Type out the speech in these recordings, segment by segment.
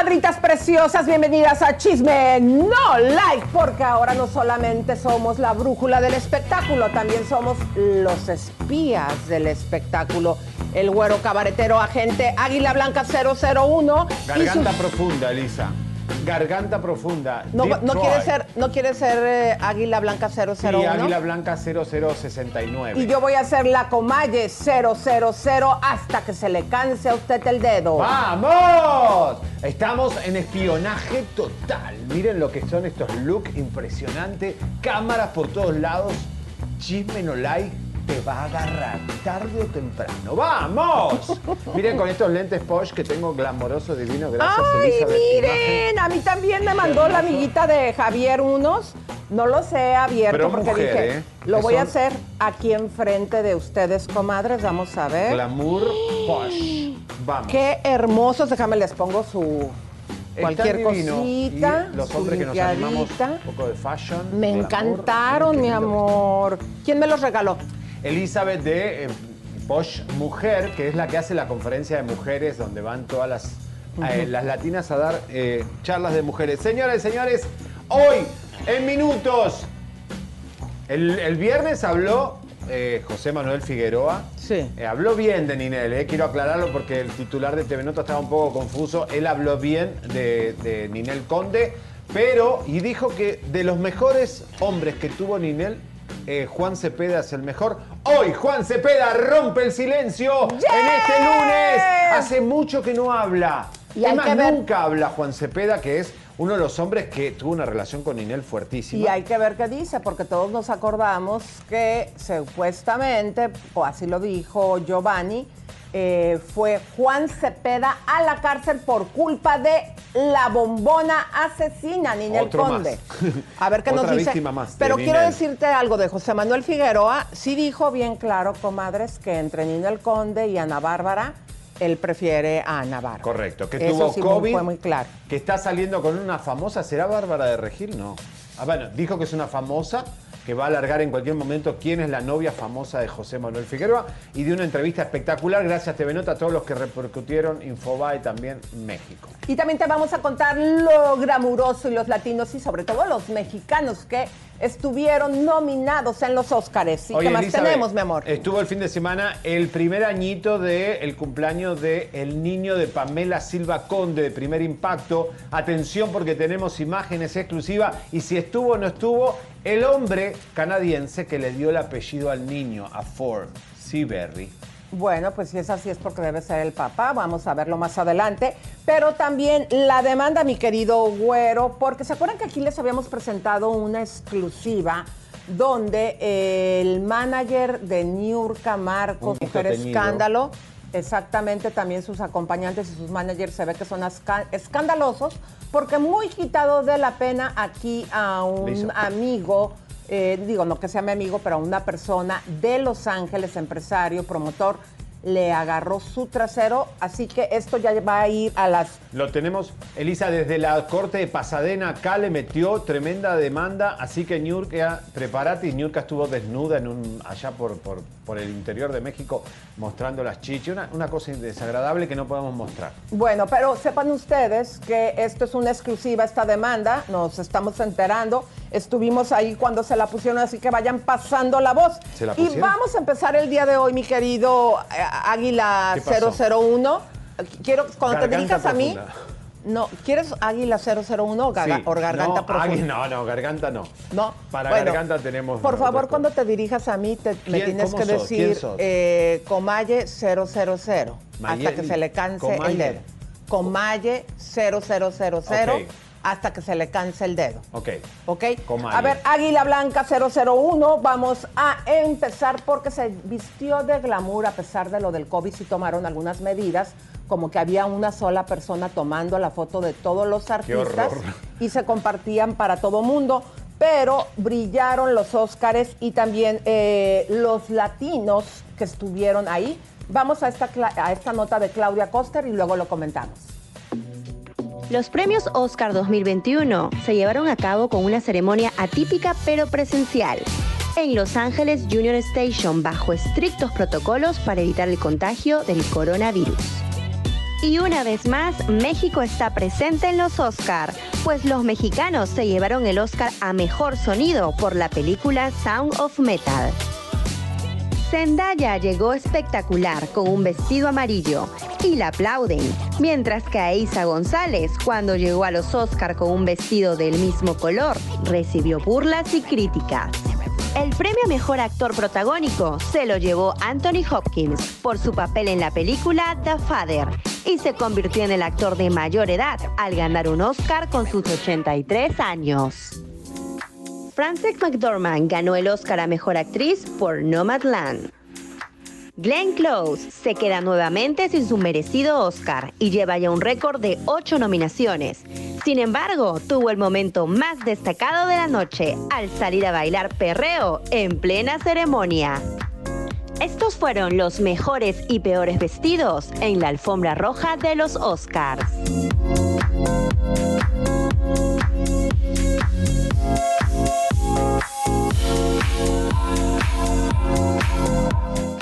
Comadritas preciosas, bienvenidas a Chisme No Like, porque ahora no solamente somos la brújula del espectáculo, también somos los espías del espectáculo. El güero cabaretero agente Águila Blanca 001. y Garganta sus- profunda, Elisa. Garganta profunda. No, Deep no Throat. quiere ser, no quiere ser eh, Águila Blanca 001. Sí, Águila Blanca 0069. Y yo voy a ser la Comalle 000 hasta que se le canse a usted el dedo. ¡Vamos! Estamos en espionaje total. Miren lo que son estos looks impresionantes. Cámaras por todos lados. Chisme no like te va a agarrar tarde o temprano. ¡Vamos! Miren con estos lentes Porsche que tengo glamoroso, divino. Gracias, Ay, Elizabeth. miren, a mí también me mandó la amiguita de Javier unos. No los he abierto Pero porque mujer, dije, ¿eh? lo voy a hacer aquí enfrente de ustedes, comadres. Vamos a ver. Glamour Porsche. Vamos. Qué hermosos. Déjame les pongo su cualquier cosita. Y los hombres que nos animamos un poco de fashion. Me encantaron, mi amor. ¿Quién me los regaló? Elizabeth de eh, Bosch Mujer, que es la que hace la conferencia de mujeres donde van todas las, eh, las latinas a dar eh, charlas de mujeres. Señoras y señores, hoy, en minutos, el, el viernes habló eh, José Manuel Figueroa. Sí. Eh, habló bien de Ninel, eh, quiero aclararlo porque el titular de TV Nota estaba un poco confuso. Él habló bien de, de Ninel Conde, pero, y dijo que de los mejores hombres que tuvo Ninel, eh, Juan Cepeda es el mejor. Hoy Juan Cepeda rompe el silencio en este lunes. Hace mucho que no habla. Y hay Además, que ver- nunca habla Juan Cepeda, que es uno de los hombres que tuvo una relación con Ninel fuertísima. Y hay que ver qué dice, porque todos nos acordamos que supuestamente, o así lo dijo Giovanni, eh, fue Juan Cepeda a la cárcel por culpa de la bombona asesina, Ninel Otro más. Conde. A ver qué nos dice. más Pero quiero decirte algo de José Manuel Figueroa. Sí dijo bien claro, comadres, que entre Ninel Conde y Ana Bárbara, él prefiere a Ana Bárbara. Correcto, que Eso tuvo sí COVID. fue muy claro. Que está saliendo con una famosa. ¿Será Bárbara de Regil? No. Ah, bueno, dijo que es una famosa que va a alargar en cualquier momento quién es la novia famosa de José Manuel Figueroa y de una entrevista espectacular. Gracias TV Nota a todos los que repercutieron Infobae también México. Y también te vamos a contar lo glamuroso y los latinos y sobre todo los mexicanos que estuvieron nominados en los Óscares. ¿Y Oye, qué más Elizabeth, tenemos, mi amor? Estuvo el fin de semana el primer añito del cumpleaños de el niño de Pamela Silva Conde de Primer Impacto. Atención porque tenemos imágenes exclusivas y si estuvo o no estuvo, el hombre canadiense que le dio el apellido al niño, a Ford Seaberry. Bueno, pues si es así es porque debe ser el papá, vamos a verlo más adelante. Pero también la demanda, mi querido güero, porque se acuerdan que aquí les habíamos presentado una exclusiva donde el manager de Niurka Marcos, Un Mujer. Escándalo, exactamente también sus acompañantes y sus managers se ve que son escandalosos, porque muy quitado de la pena aquí a un amigo eh, digo, no que sea mi amigo, pero una persona de Los Ángeles, empresario, promotor, le agarró su trasero, así que esto ya va a ir a las... Lo tenemos, Elisa, desde la corte de Pasadena acá le metió tremenda demanda, así que Niurka, prepárate, y Niurka estuvo desnuda en un, allá por, por, por el interior de México mostrando las chichis. Una, una cosa desagradable que no podemos mostrar. Bueno, pero sepan ustedes que esto es una exclusiva, esta demanda, nos estamos enterando. Estuvimos ahí cuando se la pusieron, así que vayan pasando la voz. ¿Se la y vamos a empezar el día de hoy, mi querido eh, Águila ¿Qué pasó? 001. Quiero, cuando te Garganta dirijas a mí, profunda. no, ¿quieres Águila 001 o, Sí. o Garganta no, Profunda? águila- no, no, garganta no. No. Para Bueno, garganta tenemos. Por favor, cuando te dirijas a mí, te- me ¿Quién- tienes cómo que sos? ¿Quién decir sos? eh, Comalle 000 hasta Mayeli. que se le canse Comalle. el dedo. Comalle 0000 Ok. Hasta que se le canse el dedo. Ok. ¿Ok? A ver, Águila Blanca 001, vamos a empezar porque se vistió de glamour a pesar de lo del COVID, sí tomaron algunas medidas, como que había una sola persona tomando la foto de todos los artistas y se compartían para todo mundo, pero brillaron los Óscares y también eh, los latinos que estuvieron ahí. Vamos a esta, a esta nota de Claudia Coster y luego lo comentamos. Los premios Oscar 2021 se llevaron a cabo con una ceremonia atípica pero presencial en Los Ángeles Union Station bajo estrictos protocolos para evitar el contagio del coronavirus. Y una vez más, México está presente en los Oscar, pues los mexicanos se llevaron el Oscar a Mejor Sonido por la película Sound of Metal. Zendaya llegó espectacular con un vestido amarillo y la aplauden, mientras que a Isa González, cuando llegó a los Oscar con un vestido del mismo color, recibió burlas y críticas. El premio a Mejor Actor Protagónico se lo llevó Anthony Hopkins por su papel en la película The Father y se convirtió en el actor de mayor edad al ganar un Oscar con sus 83 años. Frances McDormand ganó el Oscar a Mejor Actriz por Nomadland. Glenn Close se queda nuevamente sin su merecido Oscar y lleva ya un récord de ocho nominaciones. Sin embargo, tuvo el momento más destacado de la noche al salir a bailar perreo en plena ceremonia. Estos fueron los mejores y peores vestidos en la alfombra roja de los Oscars.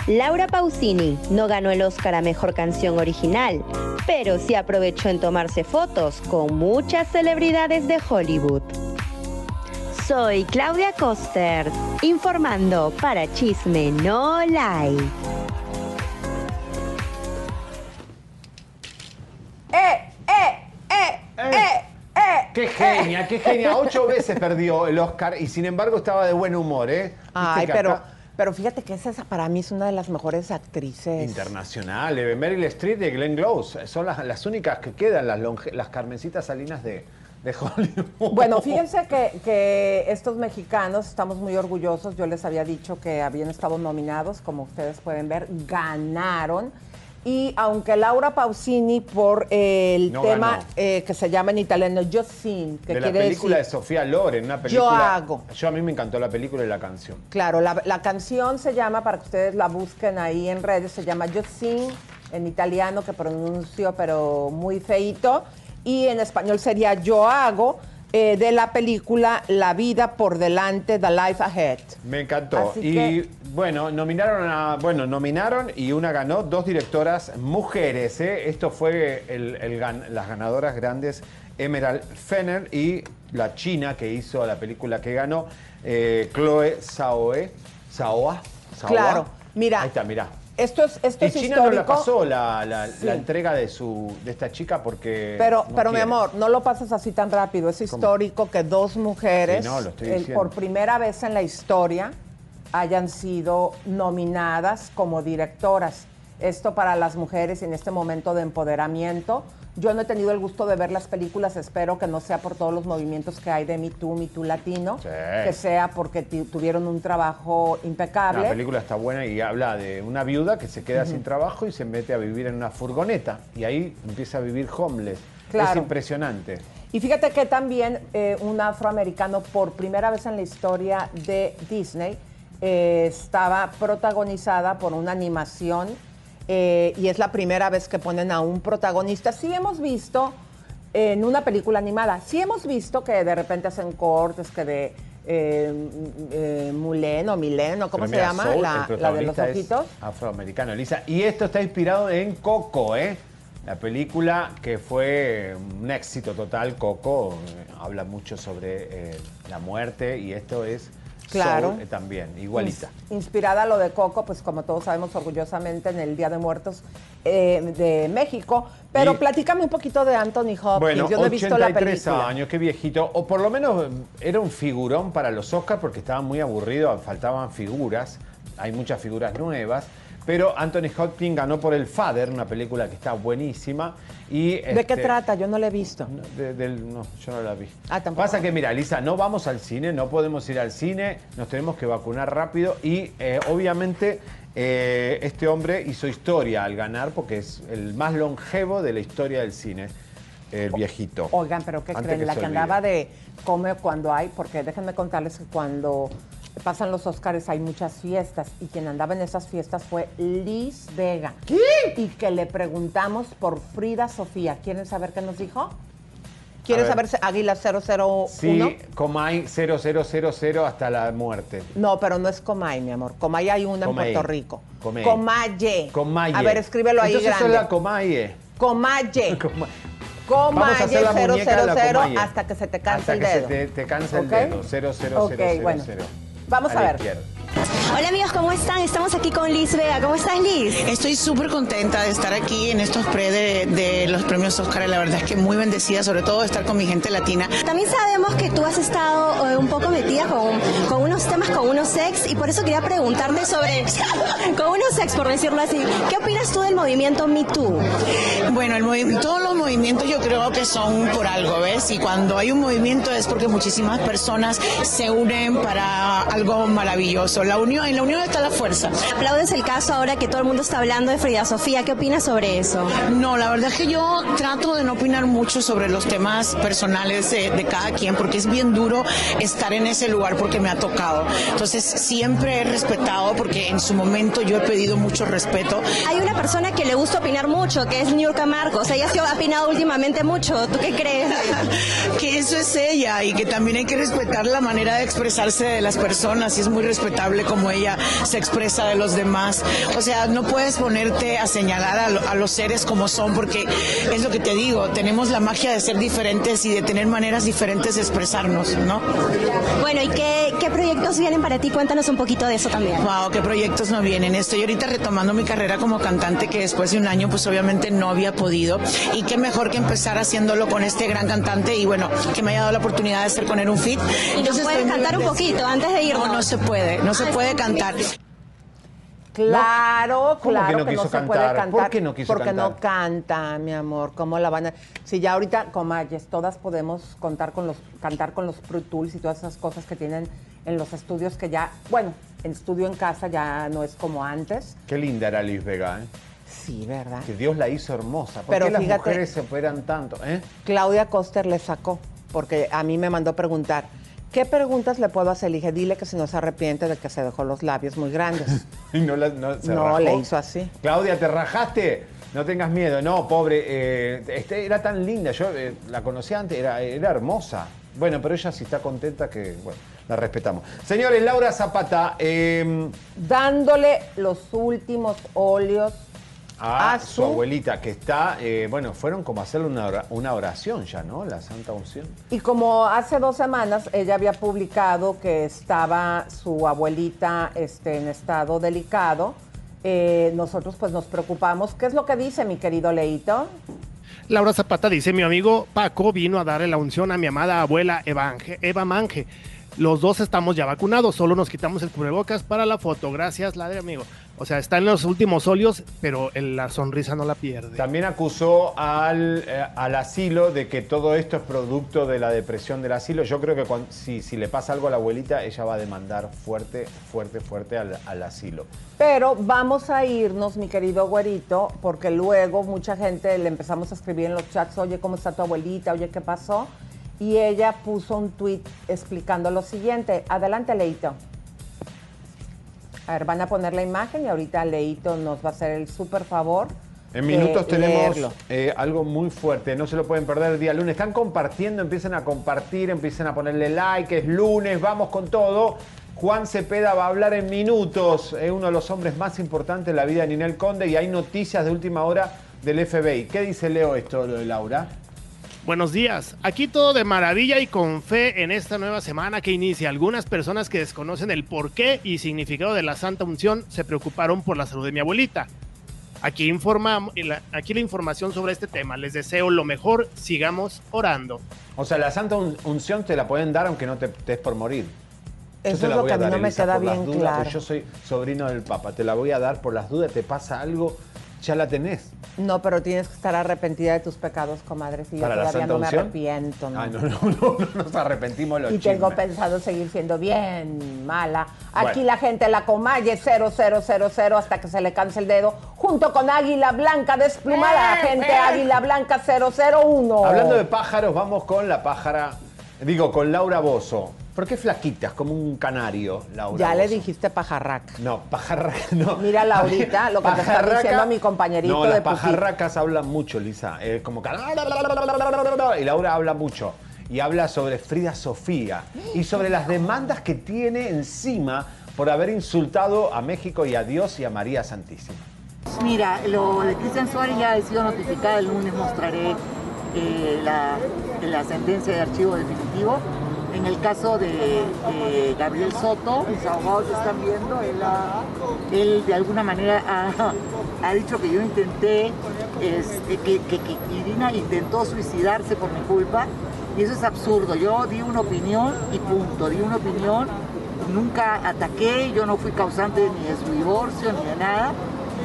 Laura Pausini no ganó el Oscar a Mejor Canción Original, pero sí aprovechó en tomarse fotos con muchas celebridades de Hollywood. Soy Claudia Coster, informando para Chisme No Like. ¡Eh! ¡Qué genia, qué genia! Ocho veces perdió el Oscar y sin embargo estaba de buen humor, ¿eh? Ay, pero, acá- pero fíjate que esa, para mí es una de las mejores actrices. Internacional, eh, Meryl Streep y Glenn Close son las, las únicas que quedan, las, longe- las Carmencitas Salinas de, de Hollywood. Bueno, fíjense que, que estos mexicanos estamos muy orgullosos. Yo les había dicho que habían estado nominados, como ustedes pueden ver, ganaron. Y aunque Laura Pausini por eh, el No tema eh, que se llama en italiano Yo Sin, que de la quiere película decir, de Sofía Loren, una película. hago. Yo a mí me encantó la película y la canción. Claro, la, la canción se llama, para que ustedes la busquen ahí en redes, se llama Yo Sing, en italiano, que pronuncio pero muy feito, y en español sería Yo Hago, eh, de la película La Vida por Delante, The Life Ahead. Me encantó. Así y que- bueno, nominaron a. Bueno, nominaron y una ganó, dos directoras mujeres. ¿eh? Esto fue el- las ganadoras grandes, Emerald Fenner y la china que hizo la película que ganó, eh, Chloe Saoe. Saoa. Saoa. Claro, mira. Ahí está, mira. Esto es, esto Y es China no la pasó la, la- Sí. la entrega de su de esta chica porque. Pero, no pero mi amor, no lo pases así tan rápido. Es histórico que dos mujeres, Sí, no, lo estoy el- por primera vez en la historia, hayan sido nominadas como directoras. Esto para las mujeres en este momento de empoderamiento. Yo no he tenido el gusto de ver las películas, espero que no sea por todos los movimientos que hay de Me Too, Me Too Latino, Sí. que sea porque tuvieron un trabajo impecable. La película está buena y habla de una viuda que se queda sin trabajo y se mete a vivir en una furgoneta. Y ahí empieza a vivir homeless. Claro. Es impresionante. Y fíjate que también eh, un afroamericano, por primera vez en la historia de Disney, eh, estaba protagonizada por una animación eh, y es la primera vez que ponen a un protagonista. Sí hemos visto en una película animada, sí hemos visto que de repente hacen cortes, que de eh, eh, Muleno, Mileno, ¿cómo Pero se mira, llama? Soul, la, la de los ojitos. Afroamericano, Elisa. Y esto está inspirado en Coco, ¿eh? La película que fue un éxito total, Coco, eh, habla mucho sobre la muerte y esto es Claro. Soul, eh, también, igualita. Ins- Inspirada a lo de Coco, pues como todos sabemos orgullosamente en el Día de Muertos eh, de México. Pero Y- platícame un poquito de Anthony Hopkins. Bueno, Yo no he visto la 83 película. años, qué viejito. O por lo menos eh, era un figurón para los Oscars porque estaba muy aburrido, faltaban figuras. Hay muchas figuras nuevas. Pero Anthony Hopkins ganó por El Father, una película que está buenísima. Y, ¿De qué este, trata? Yo no la he visto. no, de- del- no, yo no la vi. Ah, tampoco. Pasa que, mira, Lisa, no vamos al cine, no podemos ir al cine, nos tenemos que vacunar rápido y eh, obviamente eh, este hombre hizo historia al ganar porque es el más longevo de la historia del cine, el viejito. Oigan, pero ¿qué Antes creen? que la que andaba de come cuando hay, porque déjenme contarles que cuando pasan los Óscares hay muchas fiestas y quien andaba en esas fiestas fue Liz Vega. ¿Qué? Y que le preguntamos por Frida Sofía. ¿Quieren saber qué nos dijo? ¿Quieren A ver. saber Águila 001? Sí, Comay 0000 hasta la muerte. No, pero no es Comay, mi amor. Comay hay una Comay. en Puerto Rico. Comay. Comaye. Comaye. A ver, escríbelo ahí Entonces grande. es la Comaye. Comaye. Vamos a Comaye hacer la muñeca de la 000 Comaye. hasta que se te canse Hasta el que se dedo. te, te canse ¿Ok? el dedo. 000000. Ok, bueno. Vamos a ver. izquierda. Hola amigos, ¿cómo están? Estamos aquí con Liz Vega. ¿Cómo estás Liz? Estoy súper contenta de estar aquí en estos pre de, de los premios Oscar. La verdad es que muy bendecida, sobre todo de estar con mi gente latina. También sabemos que tú has estado eh, un poco metida con, con unos temas, con unos ex, y por eso quería preguntarte sobre, con unos ex, por decirlo así, ¿qué opinas tú del movimiento Me Too? Bueno, el movi- todos los movimientos yo creo que son por algo, ¿ves? Y cuando hay un movimiento es porque muchísimas personas se unen para algo maravilloso. La unión, en la unión está la fuerza. ¿Aplaudes el caso ahora que todo el mundo está hablando de Frida Sofía? ¿Qué opinas sobre eso? No, la verdad es que yo trato de no opinar mucho sobre los temas personales de, de cada quien, porque es bien duro estar en ese lugar porque me ha tocado. Entonces siempre he respetado, porque en su momento yo he pedido mucho respeto. Hay una persona que le gusta opinar mucho, que es Niurka Marcos. Ella se ha opinado últimamente mucho. ¿Tú qué crees? que eso es ella y que también hay que respetar la manera de expresarse de las personas y es muy respetable como ella se expresa de los demás. O sea, no puedes ponerte a señalar a, lo- a los seres como son porque es lo que te digo, tenemos la magia de ser diferentes y de tener maneras diferentes de expresarnos, ¿no? Bueno, ¿y qué, qué proyectos vienen para ti? Cuéntanos un poquito de eso también. Wow, qué proyectos no vienen. Estoy ahorita retomando mi carrera como cantante que después de un año pues obviamente no había podido y qué mejor que empezar haciéndolo con este gran cantante y bueno, que me haya dado la oportunidad de hacer con él un fit. ¿Y nos puedes cantar un poquito antes de irnos? No, no se puede, no se puede cantar. Claro, ¿Cómo que claro no que no, quiso se puede cantar? cantar. ¿Por qué no quiso Porque cantar? no canta, mi amor. ¿Cómo la van a...? Si ya ahorita, comayes, todas podemos contar con los, cantar con los Pro Tools y todas esas cosas que tienen en los estudios que ya... Bueno, en estudio en casa ya no es como antes. Qué linda era Liz Vega, ¿eh? Sí, ¿verdad? Que Dios la hizo hermosa. ¿Por Pero qué las fíjate- mujeres se operan tanto? ¿eh? Claudia Coster le sacó, porque a mí me mandó preguntar, ¿qué preguntas le puedo hacer? Le dije, dile que si no se arrepiente de que se dejó los labios muy grandes. Y no, la- no se No, rajó. le hizo así. Claudia, ¿te rajaste? No tengas miedo. No, pobre. eh, este, era tan linda. Yo eh, la conocí antes, era, era hermosa. Bueno, pero ella sí está contenta que, bueno, la respetamos. Señores, Laura Zapata, eh, Dándole los últimos óleos a, A su su- abuelita, que está, eh, bueno, fueron como a hacerle una, una oración ya, ¿no? La Santa Unción. Y como hace dos semanas ella había publicado que estaba su abuelita este, en estado delicado, eh, nosotros pues nos preocupamos. ¿Qué es lo que dice mi querido Leito? Laura Zapata dice, mi amigo Paco vino a darle la unción a mi amada abuela Eva, Ange- Eva Mange. Los dos estamos ya vacunados, solo nos quitamos el cubrebocas para la foto. Gracias, la de amigo. O sea, está en los últimos óleos, pero el- la sonrisa no la pierde. También acusó al, eh, al asilo de que todo esto es producto de la depresión del asilo. Yo creo que si, si le pasa algo a la abuelita, ella va a demandar fuerte, fuerte, fuerte al, al asilo. Pero vamos a irnos, mi querido güerito, porque luego mucha gente le empezamos a escribir en los chats, oye, ¿cómo está tu abuelita? Oye, ¿qué pasó? Y ella puso un tweet explicando lo siguiente. Adelante, Leito. A ver, van a poner la imagen y ahorita Leito nos va a hacer el súper favor En minutos tenemos eh, algo muy fuerte, no se lo pueden perder el día lunes. Están compartiendo, empiecen a compartir, empiecen a ponerle like, es lunes, vamos con todo. Juan Cepeda va a hablar en minutos, es uno de los hombres más importantes de la vida de Ninel Conde y hay noticias de última hora del FBI. ¿Qué dice Leo esto, lo de Laura? Buenos días. Aquí todo de maravilla y con fe en esta nueva semana que inicia. Algunas personas que desconocen el porqué y significado de la Santa Unción se preocuparon por la salud de mi abuelita. Aquí, informamos, aquí la información sobre este tema. Les deseo lo mejor. Sigamos orando. O sea, la Santa Un- Unción te la pueden dar aunque no te estés por morir. Yo Eso es la lo voy que a mí dar, no me Elisa, queda bien dudas, claro. porque yo soy sobrino del Papa, te la voy a dar por las dudas, te pasa algo, ya la tenés. No, pero tienes que estar arrepentida de tus pecados, comadre. Si yo ¿Para la todavía Santa no me arrepiento. ¿no? Ay, no, no, no, no nos arrepentimos los Y tengo pensado seguir siendo bien mala. Aquí Bueno. la gente la comalle 0000 hasta que se le canse el dedo, junto con Águila Blanca desplumada. Gente Águila Blanca 001. Hablando de pájaros, vamos con la pájara, digo, con Laura Bozo. ¿Por qué flaquitas, como un canario, Laura Ya le dijiste pajarraca. No, pajarraca, no. Mira, Laurita, lo que te está diciendo mi compañerito No, de las Pupi. pajarracas hablan mucho, Lisa. Eh, como que... Y Laura habla mucho. Y habla sobre Frida Sofía y sobre las demandas que tiene encima por haber insultado a México y a Dios y a María Santísima. Mira, lo de Cristian Suárez ya ha sido notificada, el lunes mostraré eh, la, la sentencia de archivo definitivo. En el caso de Gabriel Soto, mis abogados están viendo, él, de alguna manera ha, ha dicho que yo intenté, que, que, que Irina intentó suicidarse por mi culpa, y eso es absurdo. Yo di una opinión y punto, di una opinión, nunca ataqué, yo no fui causante ni de su divorcio ni de nada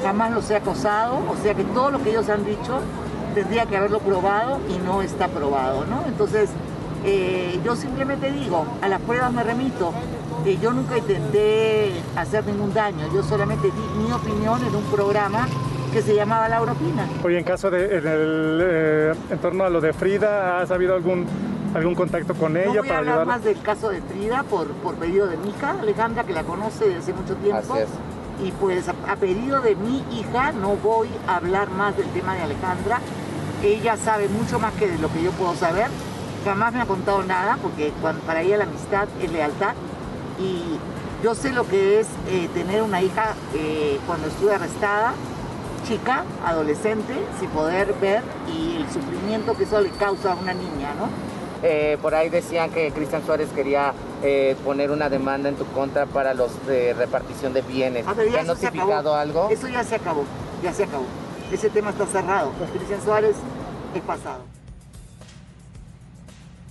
jamás los he acosado, o sea que todo lo que ellos han dicho tendría que haberlo probado y no está probado, ¿no? Entonces, eh, yo simplemente digo, a las pruebas me remito, Eh, yo nunca intenté hacer ningún daño, yo solamente di mi opinión en un programa que se llamaba Laura Opina. Oye, en caso de, en, el, eh, en torno a lo de Frida, ¿has habido algún, algún contacto con No ella voy a para hablar ayudarla? más del caso de Frida por, por pedido de mi hija, Alejandra, que la conoce desde hace mucho tiempo. Así es. Y pues a, a pedido de mi hija no voy a hablar más del tema de Alejandra. Ella sabe mucho más que de lo que yo puedo saber. Jamás me ha contado nada porque para ella la amistad es lealtad. Y yo sé lo que es eh, tener una hija eh, cuando estuve arrestada, chica, adolescente, sin poder ver y el sufrimiento que eso le causa a una niña, ¿no? Eh, por ahí decían que Cristian Suárez quería eh, poner una demanda en tu contra para los de repartición de bienes. Ah, pero ¿Te ya han notificado algo? Eso ya se acabó, ya se acabó. Ese tema está cerrado. Con Cristian Suárez es pasado.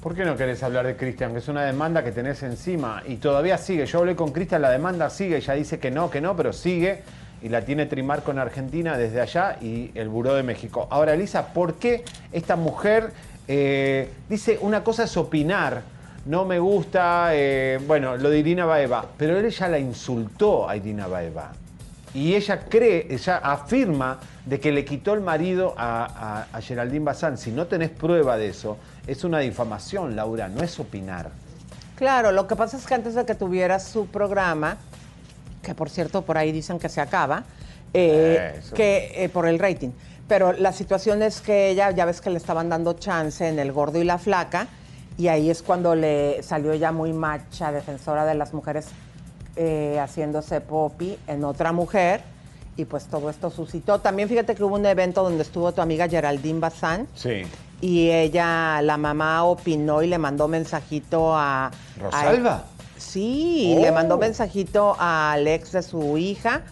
¿Por qué no querés hablar de Cristian? Que es una demanda que tenés encima y todavía sigue. Yo hablé con Cristian, la demanda sigue, ella dice que no, que no, pero sigue y la tiene Trimar con Argentina desde allá y el Buró de México. Ahora, Elisa, ¿por qué esta mujer eh, dice una cosa es opinar? No me gusta, eh, bueno, lo de Irina Baeva, pero él ya la insultó a Irina Baeva. Y ella cree, ella afirma de que le quitó el marido a, a- a Geraldine Bazán. Si no tenés prueba de eso, es una difamación, Laura, no es opinar. Claro, lo que pasa es que antes de que tuviera su programa, que por cierto por ahí dicen que se acaba, eh, que eh, por el rating. Pero la situación es que ella, ya ves que le estaban dando chance en El Gordo y la Flaca, y ahí es cuando le salió ella muy macha, defensora de las mujeres, eh, haciéndose popi en otra mujer, y pues todo esto suscitó. También fíjate que hubo un evento donde estuvo tu amiga Geraldine Bazán, Sí. y ella, la mamá opinó y le mandó mensajito a... ¿Rosalba? a- sí, Oh. le mandó mensajito al ex de su hija,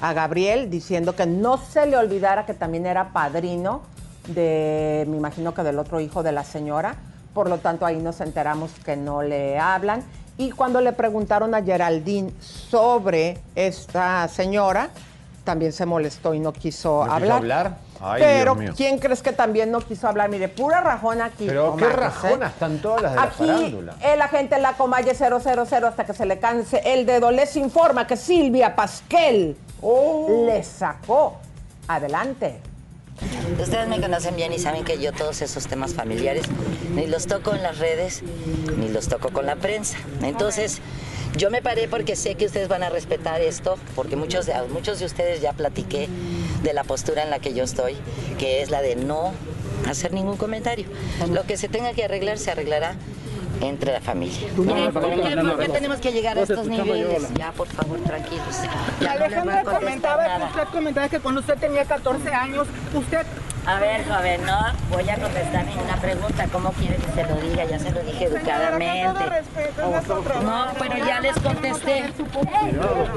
a Gabriel, diciendo que no se le olvidara que también era padrino de, me imagino que del otro hijo de la señora. Por lo tanto, ahí nos enteramos que no le hablan. Y cuando le preguntaron a Geraldine sobre esta señora, también se molestó y no quiso ¿No quiso hablar. hablar? Ay, Pero. ¿quién crees que también no quiso hablar? Mire, pura rajona aquí. Pero qué comadres, rajona ¿eh? están todas las de la Aquí farándula. el agente la Comalle 000 hasta que se le canse el dedo les informa que Silvia Pasquel Oh. le sacó. Adelante. Ustedes me conocen bien y saben que yo todos esos temas familiares ni los toco en las redes, ni los toco con la prensa. Entonces, yo me paré porque sé que ustedes van a respetar esto, porque muchos de, muchos de ustedes ya platiqué de la postura en la que yo estoy, que es la de no hacer ningún comentario. Lo que se tenga que arreglar se arreglará entre la familia. Miren, ya, ya tenemos que llegar a estos niveles. Ya, por favor, tranquilos. Ya Alejandra comentaba que usted comentaba que cuando usted tenía 14 años, usted A ver, joven, no voy a contestar ninguna pregunta. ¿Cómo quiere que se lo diga? Ya se lo dije educadamente. No, pero ya les contesté.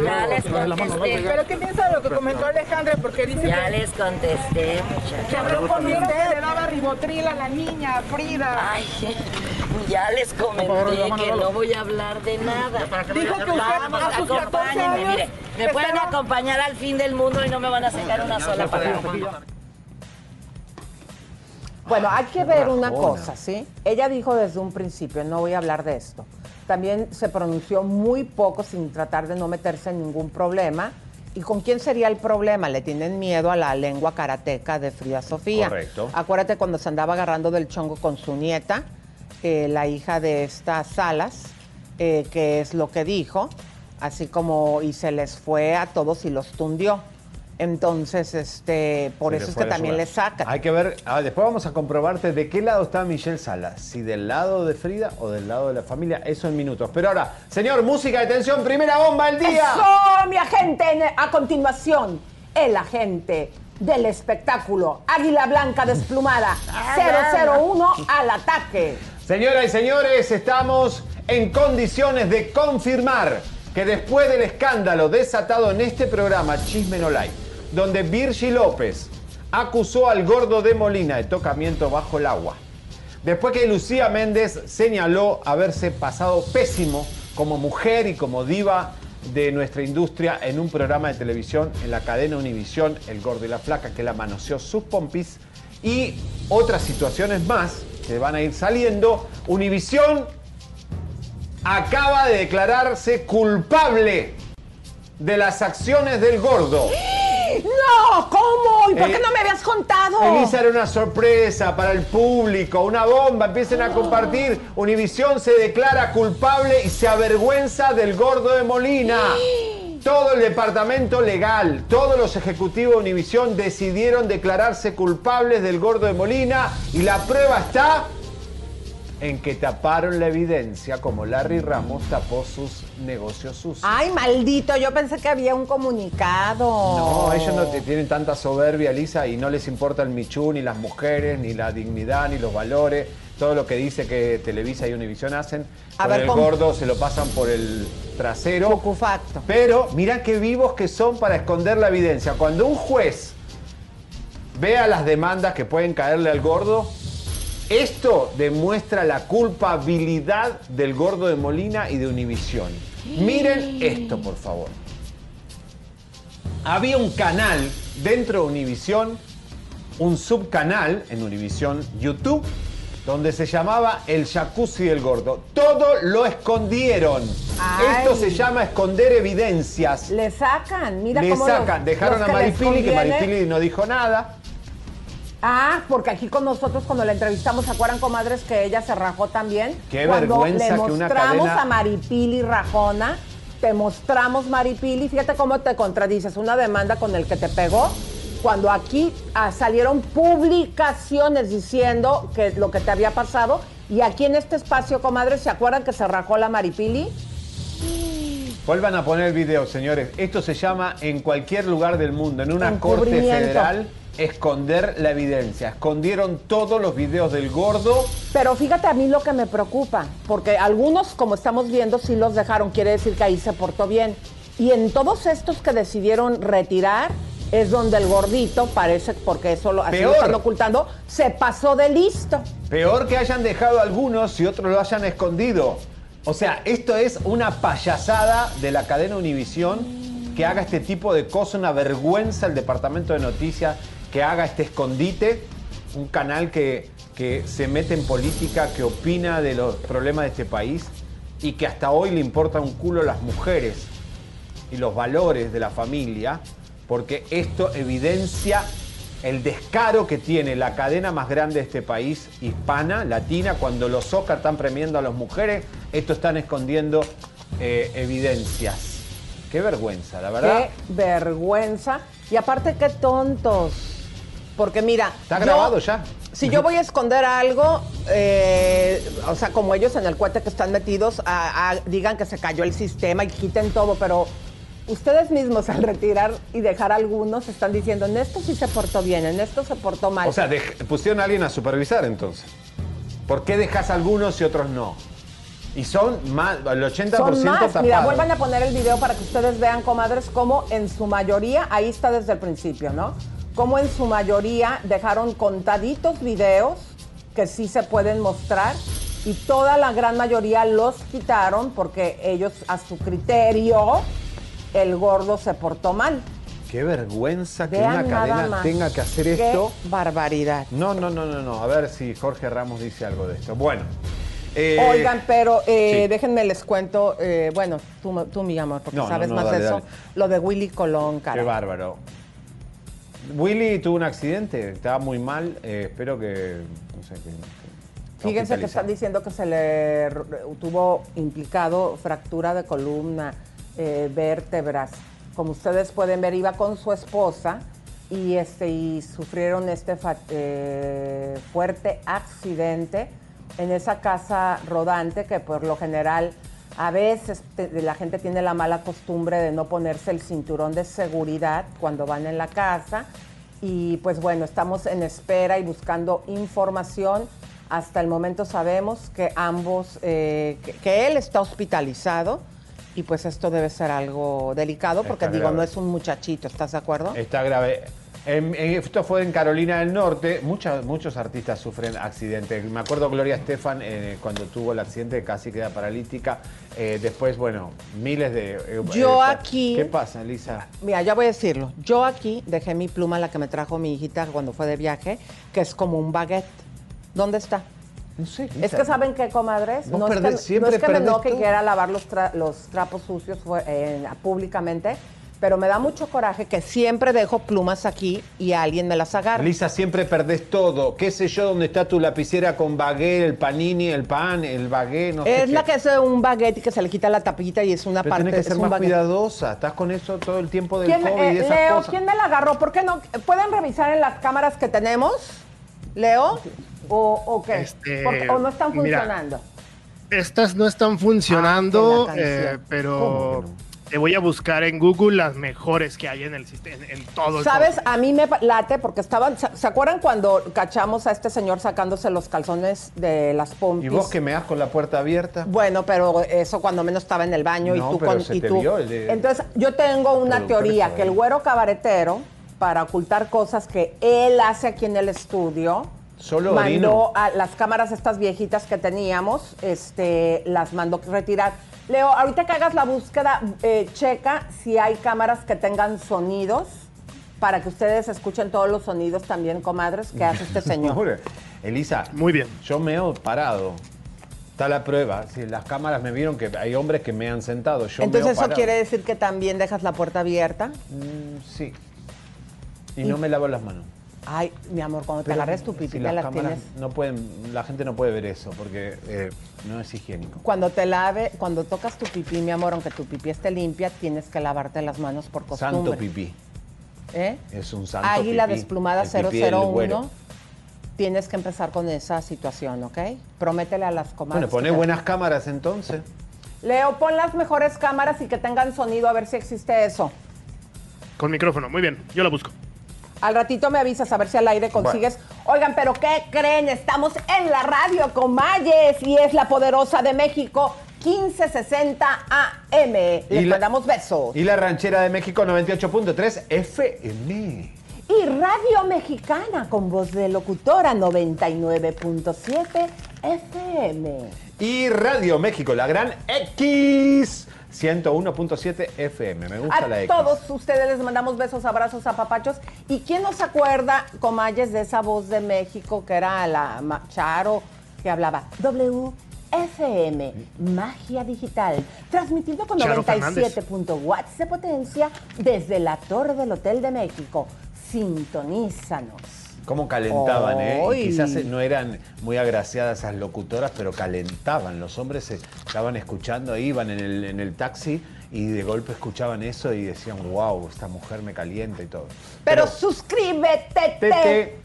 Ya les contesté. ¿Pero qué piensa de lo que comentó Alejandra? Porque dice Ya que, les contesté, que muchachos. habló con usted, le daba ribotril a la niña, a Frida. Ay, ya les comenté que no voy a hablar de nada. Dijo que usted Vamos, a sus 14 acompáñenme, años mire. Me pueden estaba- acompañar al fin del mundo y no me van a sacar una sola palabra. Bueno, hay que ver una cosa, ¿sí? Ella dijo desde un principio, no voy a hablar de esto. También se pronunció muy poco sin tratar de no meterse en ningún problema. ¿Y con quién sería el problema? Le tienen miedo a la lengua karateca de Frida Sofía. Correcto. Acuérdate cuando se andaba agarrando del chongo con su nieta, eh, la hija de estas Salas, eh, que es lo que dijo, así como y se les fue a todos y los tundió. Entonces, este, por Se eso es que también le sacan. Hay que ver, ah, después vamos a comprobarte de qué lado está Michelle Salas, si del lado de Frida o del lado de la familia, eso en minutos. Pero ahora, señor, música de tensión, primera bomba del día. ¡Eso, mi agente! A continuación, el agente del espectáculo Águila Blanca Desplumada 001 al ataque. Señoras y señores, estamos en condiciones de confirmar que después del escándalo desatado en este programa Chisme No Like, donde Virgi López acusó al gordo de Molina de tocamiento bajo el agua, después que Lucía Méndez señaló haberse pasado pésimo como mujer y como diva de nuestra industria en un programa de televisión en la cadena Univisión, El Gordo y la Flaca, que la manoseó sus pompis, y otras situaciones más que van a ir saliendo. Univisión acaba de declararse culpable de las acciones del gordo. ¡No! ¿Cómo? ¿Y por qué Eh, no me habías contado? Elisa era una sorpresa para el público, una bomba, empiecen a compartir. Univisión se declara culpable y se avergüenza del gordo de Molina. Todo el departamento legal, todos los ejecutivos de Univisión decidieron declararse culpables del gordo de Molina y la prueba está en que taparon la evidencia como Larry Ramos tapó sus negocios sucios. Ay, maldito, yo pensé que había un comunicado. No, ellos no tienen tanta soberbia, Lisa, y no les importa el michú, ni las mujeres, ni la dignidad, ni los valores. Todo lo que dice que Televisa y Univisión hacen, A con ver, el ¿cómo? gordo se lo pasan por el trasero. Pero mira qué vivos que son para esconder la evidencia. Cuando un juez vea las demandas que pueden caerle al gordo, esto demuestra la culpabilidad del gordo de Molina y de Univisión. Miren esto, por favor. Había un canal dentro de Univisión, un subcanal en Univisión YouTube, donde se llamaba El Jacuzzi del Gordo. Todo lo escondieron. Ay. Esto se llama esconder evidencias. Le sacan, mira Le cómo sacan. los- Dejaron los a Maripili, que Maripili no dijo nada. Ah, porque aquí con nosotros cuando la entrevistamos, ¿se acuerdan, comadres, que ella se rajó también? Qué cuando vergüenza le que una mostramos cadena- a Maripili Rajona, te mostramos Maripili, fíjate cómo te contradices, una demanda con el que te pegó, cuando aquí ah, salieron publicaciones diciendo que lo que te había pasado, y aquí en este espacio, comadres, ¿se acuerdan que se rajó la Maripili? Vuelvan a poner el video, señores. Esto se llama en cualquier lugar del mundo, en una corte federal, esconder la evidencia. Escondieron todos los videos del gordo. Pero fíjate a mí lo que me preocupa, porque algunos, como estamos viendo, sí los dejaron, quiere decir que ahí se portó bien. Y en todos estos que decidieron retirar, es donde el gordito parece, porque eso lo, así lo Peor. están ocultando, se pasó de listo. Peor que hayan dejado algunos y otros lo hayan escondido. O sea, esto es una payasada de la cadena Univisión que haga este tipo de cosas, una vergüenza el departamento de noticias que haga este escondite, un canal que, que se mete en política, que opina de los problemas de este país y que hasta hoy le importa un culo las mujeres y los valores de la familia, porque esto evidencia el descaro que tiene la cadena más grande de este país, hispana, latina, cuando los Oscar están premiando a las mujeres, esto están escondiendo eh, evidencias Qué vergüenza, la verdad. Qué vergüenza. Y aparte, qué tontos. Porque mira. Está yo- grabado ya. Si yo voy a esconder algo, eh, o sea, como ellos en el cohete que están metidos, a- a- digan que se cayó el sistema y quiten todo, pero ustedes mismos al retirar y dejar algunos están diciendo, en esto sí se portó bien, en esto se portó mal. O sea, pusieron a alguien a supervisar entonces. ¿Por qué dejas algunos y otros no? Y son más, el 80% Son más. tapados. Mira, vuelvan a poner el video para que ustedes vean, comadres, cómo en su mayoría, ahí está desde el principio, ¿no? Cómo en su mayoría dejaron contaditos videos que sí se pueden mostrar y toda la gran mayoría los quitaron porque ellos, a su criterio, el gordo se portó mal. Qué vergüenza que Vean una cadena más. tenga que hacer Qué esto. barbaridad. No, no, no, no, no. A ver si Jorge Ramos dice algo de esto. Bueno. eh, Oigan, pero eh, sí. déjenme les cuento, eh, bueno, tú, tú, mi amor, porque No, sabes no, más dale, de eso, dale. lo de Willy Colón, cara. Qué bárbaro. Willy tuvo un accidente, estaba muy mal. eh, espero que. No sé, que. que- Fíjense que están diciendo que se le tuvo implicado fractura de columna, eh, vértebras. Como ustedes pueden ver, iba con su esposa y, este, y sufrieron este eh, fuerte accidente en esa casa rodante que por lo general a veces la gente tiene la mala costumbre de no ponerse el cinturón de seguridad cuando van en la casa. Y pues bueno, estamos en espera y buscando información. Hasta el momento sabemos que ambos, eh, que él está hospitalizado y pues esto debe ser algo delicado porque Está digo, grave. no es un muchachito, ¿estás de acuerdo? Está grave. En- en- esto fue en Carolina del Norte. Muchas- muchos artistas sufren accidentes. Me acuerdo Gloria Estefan eh, cuando tuvo el accidente casi queda paralítica. Eh, después, bueno, miles de... eh, Yo eh, aquí- ¿Qué pasa, Elisa? Mira, ya voy a decirlo. Yo aquí dejé mi pluma, la que me trajo mi hijita cuando fue de viaje, que es como un baguette. ¿Dónde está? No sé. Es que saben qué, comadres, no es, que, siempre no es que me enoje que quiera lavar los, tra- los trapos sucios en- públicamente, pero me da mucho coraje que siempre dejo plumas aquí y alguien me las agarra. Elisa, siempre perdés todo. ¿Qué sé yo dónde está tu lapicera con bagué, el panini, el pan, el bagué? No sé es la qué. que es un baguette y que se le quita la tapita y es una Pero parte tenés que ser más baguette. cuidadosa. Estás con eso todo el tiempo del ¿Quién, COVID eh, y esas Leo, cosas. ¿quién me la agarró? ¿Por qué no? ¿Pueden revisar en las cámaras que tenemos, Leo? ¿O, o qué? Este, Porque- ¿O no están mira, funcionando? Estas no están funcionando, Ah, eh, pero te voy a buscar en Google las mejores que hay en el sistema, en, en todo el ¿Sabes? A mí me late porque estaban. ¿Se acuerdan cuando cachamos a este señor sacándose los calzones de las pompis? ¿Y vos que me das con la puerta abierta? Bueno, pero eso cuando menos estaba en el baño No, y tú pero con. se y te tú- vio el de- Entonces, yo tengo una teoría: que el güero cabaretero, para ocultar cosas que él hace aquí en el estudio. Solo mandó orino. a las cámaras estas viejitas que teníamos, este, las mandó retirar. Leo, ahorita que hagas la búsqueda, eh, checa si hay cámaras que tengan sonidos para que ustedes escuchen todos los sonidos también, comadres, que hace este señor. Elisa. Muy bien. Yo me he parado. Está la prueba. Si las cámaras me vieron que hay hombres que me han sentado. Yo Entonces meo eso parado. quiere decir que también dejas la puerta abierta. Mm, sí. Y, no me lavo las manos. Ay, mi amor, cuando te agarres tu si te las las cámaras tienes. no pueden, la gente no puede ver eso porque eh, no es higiénico. Cuando te lave, cuando tocas tu pipí, mi amor, aunque tu pipí esté limpia, tienes que lavarte las manos por costumbre. Santo pipí. ¿Eh? Es un santo Águila pipí. desplumada El pipí del 001. güero. Tienes que empezar con esa situación, ¿ok? Prométele a las comadres. Bueno, poné te- buenas cámaras entonces. Leo, pon las mejores cámaras y que tengan sonido, a ver si existe eso. Con micrófono, muy bien, yo la busco. Al ratito me avisas a ver si al aire consigues. Oigan, pero ¿qué creen? Estamos en la radio con Mayes y es la poderosa de México 1560 AM. Les Y la- mandamos besos. Y la ranchera de México 98.3 FM. Y Radio Mexicana con voz de locutora 99.7 FM. Y Radio México, la gran X 101.7 FM. Me gusta A la X. todos ustedes les mandamos besos, abrazos, apapachos. ¿Y quién nos acuerda, Comayes, de esa voz de México que era la Charo que hablaba WFM, magia digital, transmitiendo con Charo 97 watts de potencia desde la torre del Hotel de México. Sintonízanos. Cómo calentaban, ¿eh? Y quizás eh, no eran muy agraciadas esas locutoras, pero calentaban. Los hombres se estaban escuchando, iban en el, en el taxi y de golpe escuchaban eso y decían, wow, esta mujer me calienta y todo. Pero, suscríbete, Tete,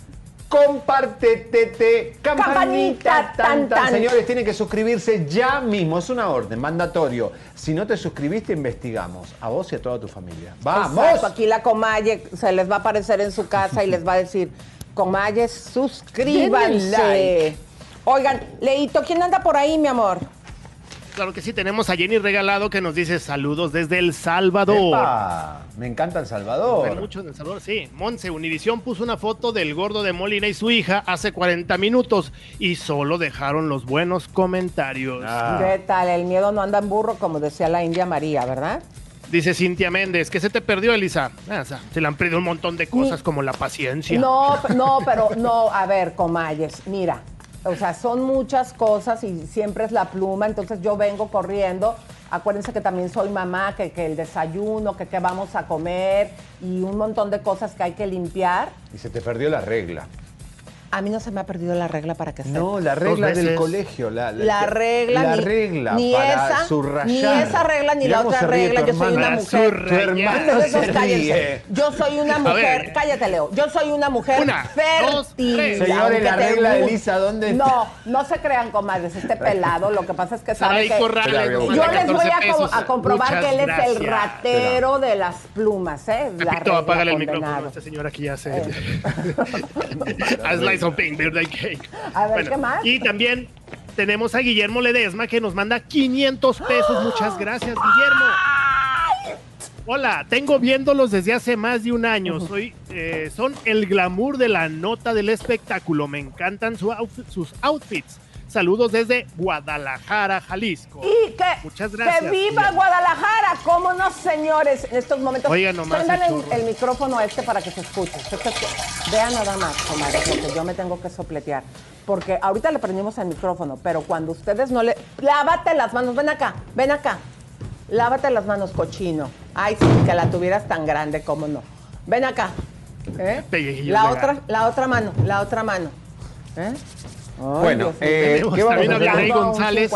compártete, te, campanita, Campanita, tan, tan, tan. tan. Señores, tienen que suscribirse ya mismo, es una orden, mandatorio. Si no te suscribiste, investigamos a vos y a toda tu familia. ¡Vamos! Exacto, aquí la Comalle se les va a aparecer en su casa y les va a decir, Comalle, Denle suscríbanse. like. Oigan, Leito, ¿quién anda por ahí, mi amor? Claro que sí, tenemos a Jenny Regalado que nos dice saludos desde El Salvador. ¡Epa! Me encanta El Salvador. mucho en El Salvador, sí. Monse, Univisión puso una foto del gordo de Molina y su hija hace 40 minutos y solo dejaron los buenos comentarios. Ah. ¿Qué tal? El miedo no anda en burro, como decía la India María, ¿verdad? Dice Cintia Méndez, ¿qué se te perdió, Elisa? Ah, o sea, se le han perdido un montón de cosas como la paciencia. No, no, pero no, a ver, Comayes, mira, o sea, son muchas cosas y siempre es la pluma, entonces yo vengo corriendo. Acuérdense que también soy mamá, que, que el desayuno, que qué vamos a comer y un montón de cosas que hay que limpiar. Y se te perdió la regla. A mí no se me ha perdido la regla para que sepas. No, la regla Dos del colegio. La, La regla, La ni, regla ni para esa, subrayar. ni esa regla ni la otra regla. tu Yo soy una mujer. Su hermano se dos ríe. Yo soy una mujer, cállate Leo, yo soy una mujer Una, dos, fértil. tres. Señores, la regla de guste. Lisa, ¿dónde está? No, no se crean, comadres, este pelado, lo que pasa es que sabe que... Corrales, yo les voy 14 a, co- pesos. a comprobar que él es el ratero de las plumas, ¿eh? La Pepito, apágale el micrófono a esta señora que ya se... a Birthday Cake. A ver, ¿qué más? Y también tenemos a Guillermo Ledesma que nos manda 500 pesos. Muchas gracias, Guillermo. Hola, tengo viéndolos desde hace más de un año. Soy, eh, son el glamour de la nota del espectáculo. Me encantan su outfit- sus outfits. Saludos desde Guadalajara, Jalisco. Y que, Muchas gracias, que viva. Guadalajara, cómo no, señores, en estos momentos. Oiga, nomás el el, micrófono este para que se escuche. Vean nada más, comadres, lo que yo me tengo que sopletear. Porque ahorita le prendimos el micrófono, pero cuando ustedes no le. Lávate las manos, ven acá, ven acá. Lávate las manos, cochino. Ay, sí, que la tuvieras tan grande, cómo no. Ven acá. ¿Eh? La otra, la otra mano, la otra mano. ¿Eh? Ay, Bueno, eh, ¿qué vamos también a hacer? González.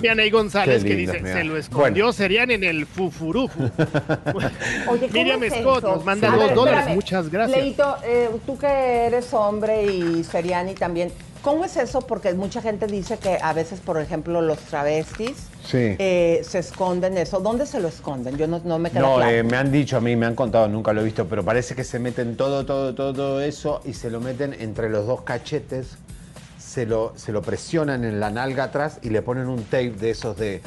Vianey González que dice, mira. se lo escondió, Bueno. serían en el fufurufu. Oye, ¿cómo Miriam es Scott eso? nos manda A dos ver, dólares, espérame. muchas gracias. Leito, eh, tú que eres hombre y Seriani también, ¿cómo es eso? Porque mucha gente dice que a veces, por ejemplo, los travestis Sí. eh, se esconden eso. ¿Dónde se lo esconden? Yo no, no me queda No, claro. eh, me han dicho a mí, me han contado, nunca lo he visto, pero parece que se meten todo, todo, todo, todo eso y se lo meten entre los dos cachetes, se lo, se lo presionan en la nalga atrás y le ponen un tape de esos de,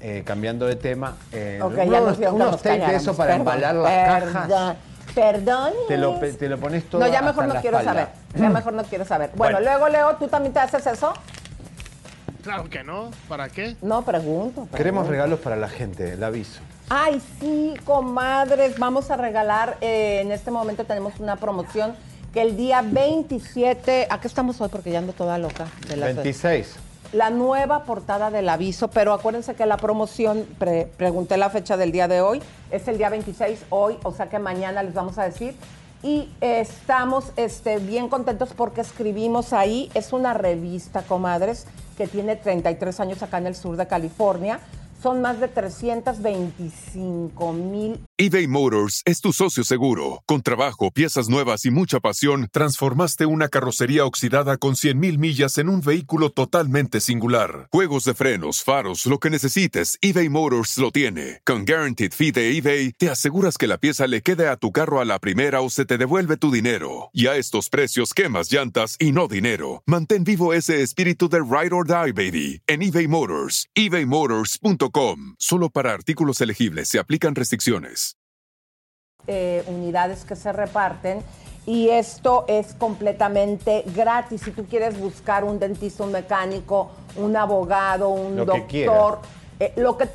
eh, cambiando de tema, unos, tapes de eso para Perdón, embalar las cajas. Perdón. Te lo, pe- te lo pones todo No, ya mejor no quiero espalda. saber. Ya mejor no quiero saber. Bueno, Bueno. luego, Leo, ¿tú también te haces eso? Claro que no, ¿para qué? No, pregunto. Queremos regalos para la gente, el aviso. Ay, sí, comadres, vamos a regalar, eh, en este momento tenemos una promoción que el día 27, ¿a qué estamos hoy? Porque ya ando toda loca. De las 26. La nueva portada del aviso, pero acuérdense que la promoción, pre- pregunté la fecha del día de hoy, es el día 26 hoy, o sea que mañana les vamos a decir. Y estamos este, bien contentos porque escribimos ahí, es una revista, comadres, que tiene 33 años acá en el sur de California. Son más de 325 mil eBay Motors es tu socio seguro. Con trabajo, piezas nuevas y mucha pasión, transformaste una carrocería oxidada con 100.000 millas en un vehículo totalmente singular. Juegos de frenos, faros, lo que necesites, eBay Motors lo tiene. Con Guaranteed Fee de eBay, te aseguras que la pieza le quede a tu carro a la primera o se te devuelve tu dinero. Y a estos precios, quemas llantas y no dinero. Mantén vivo ese espíritu de Ride or Die, baby, en eBay Motors. ebaymotors.com. Solo para artículos elegibles se aplican restricciones. eh, unidades que se reparten y esto es completamente gratis. Si tú quieres buscar un dentista, un mecánico, un abogado, un Lo que doctor, eh, lo que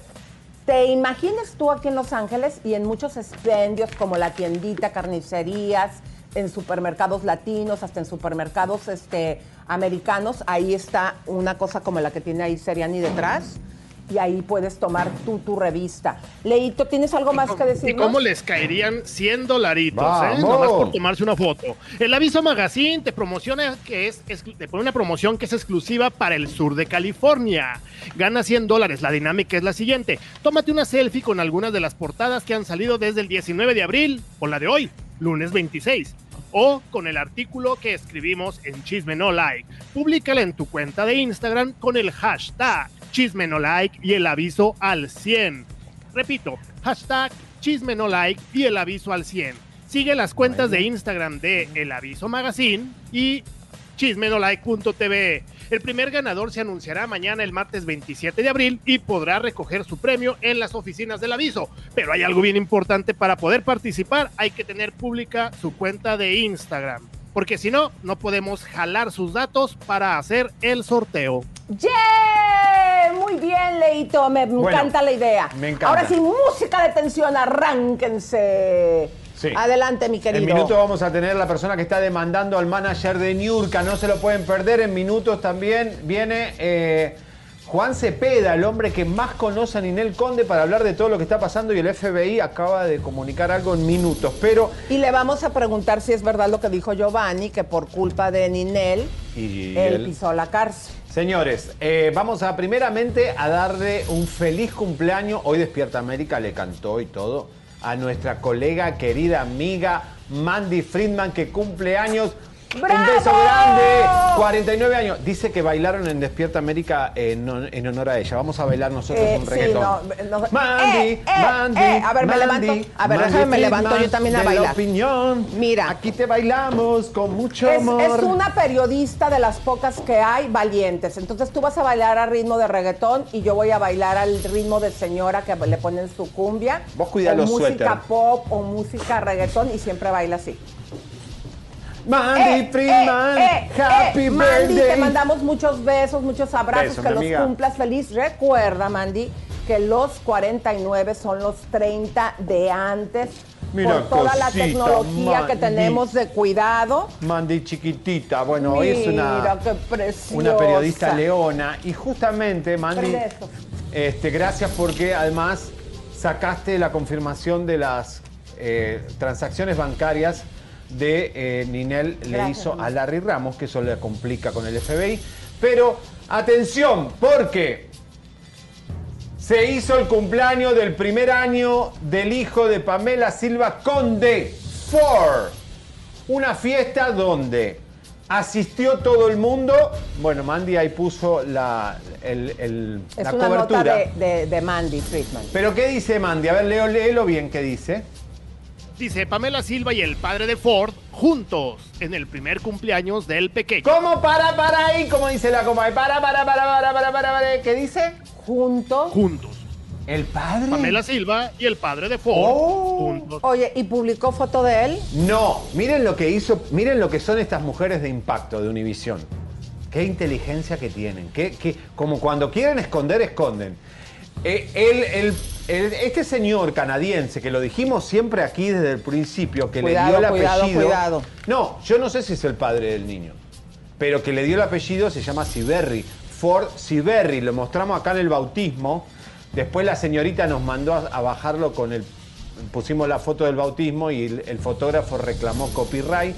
te imagines tú aquí en Los Ángeles y en muchos expendios como la tiendita, carnicerías, en supermercados latinos, hasta en supermercados este, americanos, ahí está una cosa como la que tiene ahí Seriani detrás. Y ahí puedes tomar tú tu revista. Leito, ¿tienes algo más que decir? ¿Y cómo les caerían 100 dolaritos, eh? Nomás por tomarse una foto. El Aviso Magazine te promociona que es, exclu- te pone una promoción que es exclusiva para el sur de California. Gana 100 dólares. La dinámica es la siguiente. Tómate una selfie con algunas de las portadas que han salido desde el 19 de abril o la de hoy, lunes 26. O con el artículo que escribimos en Chisme No Like. Públicala en tu cuenta de Instagram con el hashtag Chisme No Like y el aviso al 100. Repito, hashtag Chisme No Like y el aviso al 100. Sigue las cuentas de Instagram de El Aviso Magazine y chismenolike.tv. El primer ganador se anunciará mañana el martes 27 de abril y podrá recoger su premio en las oficinas del aviso. Pero hay algo bien importante para poder participar, hay que tener pública su cuenta de Instagram. Porque si no, no podemos jalar sus datos para hacer el sorteo. ¡Yeah! Muy bien, Leito, me encanta la idea. me encanta. Ahora sí, música de tensión, arránquense. Sí. Adelante, mi querido. En minutos vamos a tener la persona que está demandando al manager de Niurka. No se lo pueden perder. En minutos también viene eh, Juan Cepeda, el hombre que más conoce a Ninel Conde para hablar de todo lo que está pasando. Y el FBI acaba de comunicar algo en minutos. Pero. Y le vamos a preguntar si es verdad lo que dijo Giovanni, que por culpa de Ninel, Y él él- pisó la cárcel. Señores, eh, vamos a primeramente a darle un feliz cumpleaños. Hoy Despierta América le cantó y todo a nuestra colega, querida amiga Mandy Friedman, que cumple años. Un beso grande, 49 años. Dice que bailaron en Despierta América en, en honor a ella. Vamos a bailar nosotros Eh, un sí, reggaetón. no, no- Mandy, Eh, eh, Mandy, eh, a ver, me Mandy, levanto. A ver, déjame, me levanto yo también a la bailar. opinión. Mira. Aquí te bailamos con mucho Es, amor. es una periodista de las pocas que hay valientes. Entonces tú vas a bailar a ritmo de reggaetón y yo voy a bailar al ritmo de señora que le ponen su cumbia. Vos cuida o los música suéter. pop o música reggaetón y siempre baila así. Mandy Eh, eh, eh, happy eh, Mandy, birthday. te mandamos muchos besos, muchos abrazos, Beso, que los amiga. cumplas feliz. Recuerda, Mandy, que los 49 son los 30 de antes. Mira, por toda la tecnología que tenemos de cuidado. Mandy chiquitita, bueno, hoy es una, Mira, una periodista leona y justamente Mandy, este, gracias porque además sacaste la confirmación de las eh, transacciones bancarias de eh, Ninel le Gracias, hizo a Larry Ramos, que eso le complica con el FBI. Pero atención, porque se hizo el cumpleaños del primer año del hijo de Pamela Silva Conde Ford. Una fiesta donde asistió todo el mundo. Bueno, Mandy ahí puso la, el- el- Es la una cobertura. nota de, de- de Mandy Friedman. Pero ¿qué dice Mandy? A ver, leo, léelo bien, ¿qué dice? Dice Pamela Silva y el padre de Ford juntos en el primer cumpleaños del pequeño. ¿Cómo para, para ahí? ¿Cómo dice la coma? Para, para, para, para, para, para, para. ¿Qué dice? Juntos. Juntos. ¿El padre? Pamela Silva y el padre de Ford Oh. juntos. Oye, ¿y publicó foto de él? No, miren lo que hizo, miren lo que son estas mujeres de impacto de Univisión. Qué inteligencia que tienen. Qué, qué- como cuando quieren esconder, esconden. Eh, este señor canadiense, que lo dijimos siempre aquí desde el principio, que Cuidado, le dio el cuidado, apellido. cuidado. No, yo no sé si es el padre del niño, pero que le dio el apellido se llama Siberry. Ford Siberry, lo mostramos acá en el bautismo. Después la señorita nos mandó a, a bajarlo con el. Pusimos la foto del bautismo y el, el fotógrafo reclamó copyright.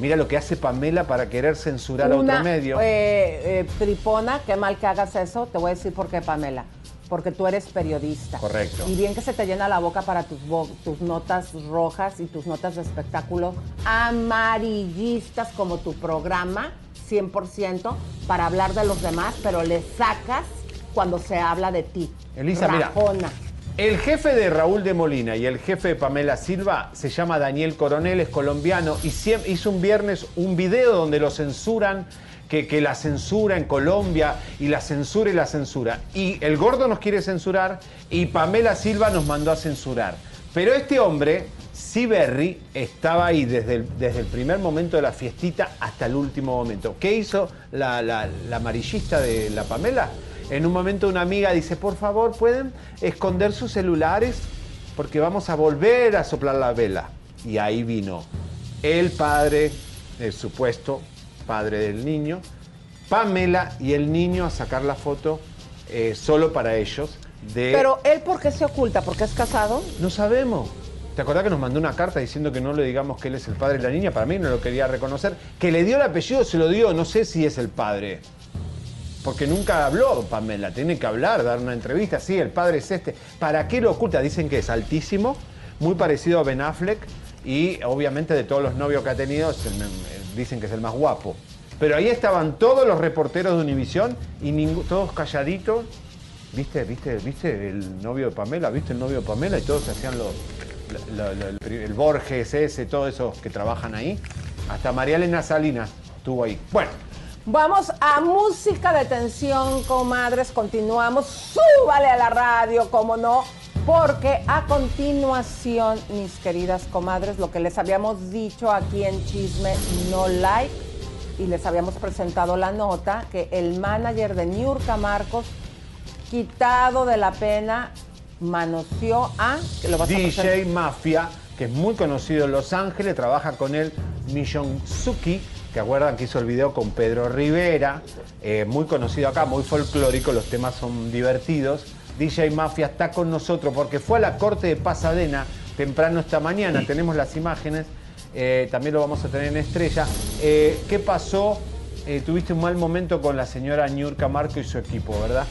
Mira lo que hace Pamela para querer censurar a otro medio. eh, eh, tripona, qué mal que hagas eso. Te voy a decir por qué, Pamela. Porque tú eres periodista. Correcto. Y bien que se te llena la boca para tus, tus notas rojas y tus notas de espectáculo amarillistas como tu programa, 100%, para hablar de los demás, pero le sacas cuando se habla de ti. Elisa, mira. Rajona. El jefe de Raúl de Molina y el jefe de Pamela Silva se llama Daniel Coronel, es colombiano y hizo un viernes un video donde lo censuran, que, la censura en Colombia y la censura y la censura. Y el gordo nos quiere censurar y Pamela Silva nos mandó a censurar. Pero este hombre, Siberry, estaba ahí desde el, desde el primer momento de la fiestita hasta el último momento. ¿Qué hizo la, la- la amarillista de la Pamela? En un momento una amiga dice, por favor, ¿pueden esconder sus celulares? Porque vamos a volver a soplar la vela. Y ahí vino el padre, el supuesto padre del niño, Pamela y el niño a sacar la foto eh, solo para ellos. De... Pero él, ¿por qué se oculta? ¿Porque es casado? No sabemos. ¿Te acordás que nos mandó una carta diciendo que no le digamos que él es el padre de la niña? Para mí no lo quería reconocer. Que le dio el apellido, se lo dio, no sé si es el padre. Porque nunca habló Pamela, tiene que hablar, dar una entrevista. Sí, el padre es este. ¿Para qué lo oculta? Dicen que es altísimo, muy parecido a Ben Affleck y obviamente de todos los novios que ha tenido, es el- dicen que es el más guapo. Pero ahí estaban todos los reporteros de Univisión y todos calladitos. ¿Viste, viste, viste el novio de Pamela? ¿Viste el novio de Pamela? Y todos hacían los, lo- lo- el, el Borges ese, todos esos que trabajan ahí. Hasta María Elena Salinas estuvo ahí. Bueno, Vamos a música de tensión, comadres. Continuamos. Súbale a la radio, como no. Porque a continuación, mis queridas comadres, lo que les habíamos dicho aquí en Chisme No Like, y les habíamos presentado la nota, que el manager de Niurka Marcos, quitado de la pena, manoseó a... que lo vas a DJ. Mafia, que es muy conocido en Los Ángeles, trabaja con él Suki, que acuerdan que hizo el video con Pedro Rivera, eh, muy conocido acá, muy folclórico, los temas son divertidos. DJ Mafia está con nosotros porque fue a la corte de Pasadena temprano esta mañana, tenemos las imágenes, eh, también lo vamos a tener en estrella. Eh, ¿Qué pasó? Eh, tuviste un mal momento con la señora Niurka Marco y su equipo, ¿verdad?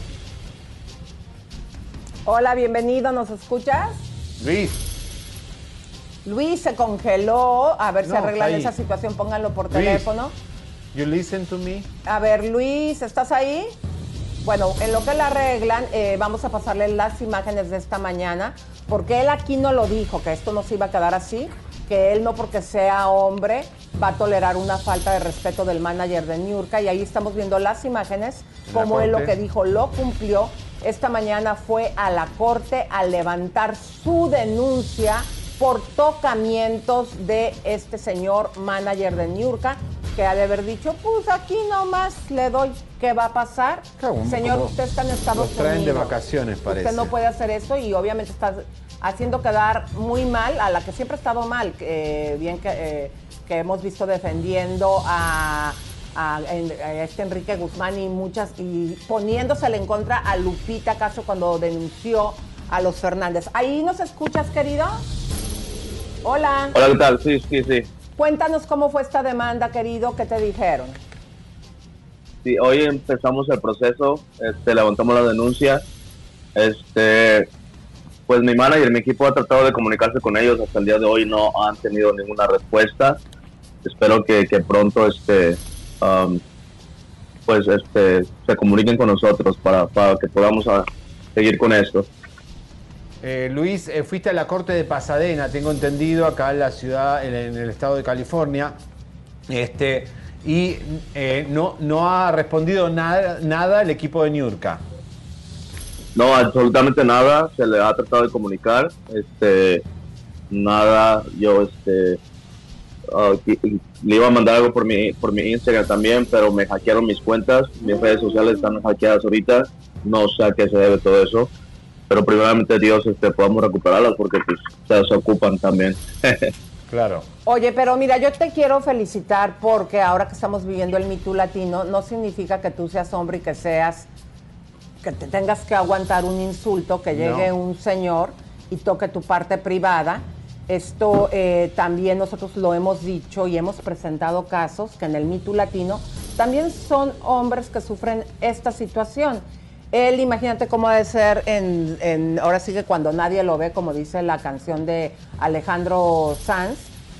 Hola, bienvenido, ¿nos escuchas? Luis. Luis se congeló. A ver si No, arreglan está ahí. esa situación, pónganlo por Luis. teléfono. You listen to me. A ver, Luis, ¿estás ahí? Bueno, en lo que la arreglan, eh, vamos a pasarle las imágenes de esta mañana, porque él aquí no lo dijo, que esto no se iba a quedar así, que él no porque sea hombre va a tolerar una falta de respeto del manager de Niurka, y ahí estamos viendo las imágenes, la como él lo que dijo lo cumplió. Esta mañana fue a la corte a levantar su denuncia por tocamientos de este señor manager de Niurka, que ha de haber dicho, pues aquí nomás le doy, ¿qué va a pasar? Señor, usted está en Estados Los traen de Unidos. vacaciones, parece. Usted no puede hacer eso y obviamente está haciendo quedar muy mal a la que siempre ha estado mal. eh, bien que, eh, que hemos visto defendiendo a, a- este Enrique Guzmán y muchas, y poniéndosele en contra a Lupita Caso cuando denunció a los Fernández. ¿Ahí nos escuchas, querido? Hola. Hola, ¿qué tal? Sí, sí, sí. Cuéntanos cómo fue esta demanda, querido, ¿qué te dijeron? Sí, hoy empezamos el proceso, este, levantamos la denuncia. Este, pues mi manager, mi equipo ha tratado de comunicarse con ellos. Hasta el día de hoy no han tenido ninguna respuesta. Espero que, pronto, este, um, pues, este, se comuniquen con nosotros para, para que podamos ah, seguir con esto. Eh, Luis, eh, fuiste a la corte de Pasadena, tengo entendido, acá en la ciudad, en, el estado de California, este, y eh, no, no ha respondido nada, nada el equipo de Niurka. No, absolutamente nada. Se le ha tratado de comunicar. Este, nada. Yo, este, ah, le iba a mandar algo por mi, por mi Instagram también, pero me hackearon mis cuentas. Mis redes sociales están hackeadas ahorita. No sé a qué se debe todo eso. Pero primeramente Dios, este, podamos recuperarlas porque pues se, ocupan también. Claro. Oye, pero mira, yo te quiero felicitar porque ahora que estamos viviendo el Me Too latino, no significa que tú seas hombre y que seas, que te tengas que aguantar un insulto, que llegue No. un señor y toque tu parte privada. Esto eh, también nosotros lo hemos dicho y hemos presentado casos que en el Me Too latino también son hombres que sufren esta situación. Él, imagínate cómo ha de ser en, en- ahora sí que cuando nadie lo ve, como dice la canción de Alejandro Sanz,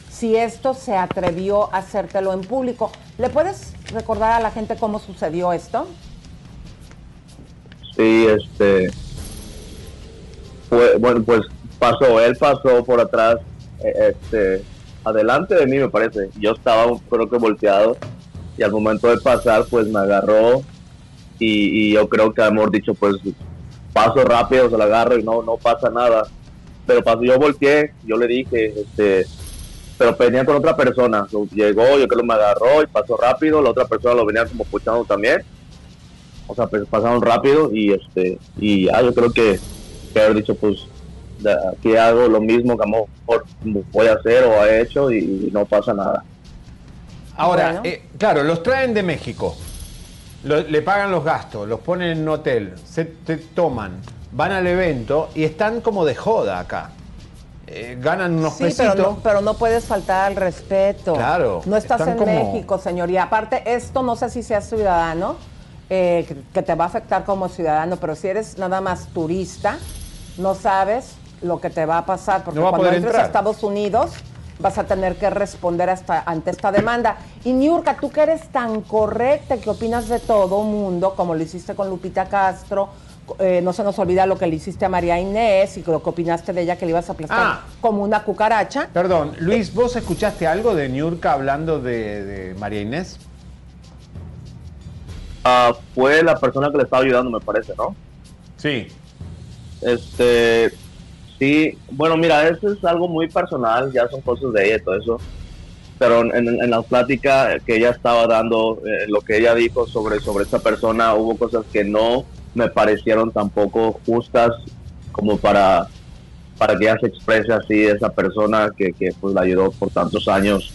si esto se atrevió a hacértelo en público. ¿Le puedes recordar a la gente cómo sucedió esto? Sí, este. Bueno, pues pasó, él pasó por atrás, eh, este, adelante de mí me parece. Yo estaba, creo que volteado, y al momento de pasar, pues me agarró, y, y yo creo que, amor dicho, pues paso rápido, se lo agarro y no, no pasa nada. Pero pasó, yo volteé, yo le dije, este, pero venía con otra persona. Llegó, yo creo que me agarró y pasó rápido, la otra persona lo venía como puchando también o sea, pues pasaron rápido y este y ya yo creo que, que haber dicho pues aquí hago lo mismo que a lo mejor voy a hacer o he hecho y, no pasa nada. Ahora, Bueno. eh, claro, los traen de México. Lo- le pagan los gastos, los ponen en un hotel, se te toman, van al evento y están como de joda acá. Eh, ganan unos Sí, pesitos. pero no, pero no puedes faltar al respeto. Claro, No estás en como- México, señor. Y aparte, esto no sé si seas ciudadano, eh, que, que te va a afectar como ciudadano, pero si eres nada más turista, no sabes lo que te va a pasar. Porque No cuando entres entrar. a Estados Unidos vas a tener que responder hasta, ante esta demanda. Y Niurka, tú que eres tan correcta, que opinas de todo mundo, como lo hiciste con Lupita Castro, eh, no se nos olvida lo que le hiciste a María Inés y lo que opinaste de ella que le ibas a aplastar Ah. como una cucaracha. Perdón, Luis, ¿vos escuchaste algo de Niurka hablando de, de María Inés? Ah, fue la persona que le estaba ayudando, me parece, ¿no? Sí. Este, sí, bueno, mira, eso es algo muy personal, ya son cosas de ella y todo eso. Pero en, en la plática que ella estaba dando, eh, lo que ella dijo sobre, sobre esta persona, hubo cosas que no me parecieron tampoco justas como para, para que ella se exprese así esa persona que, que pues la ayudó por tantos años.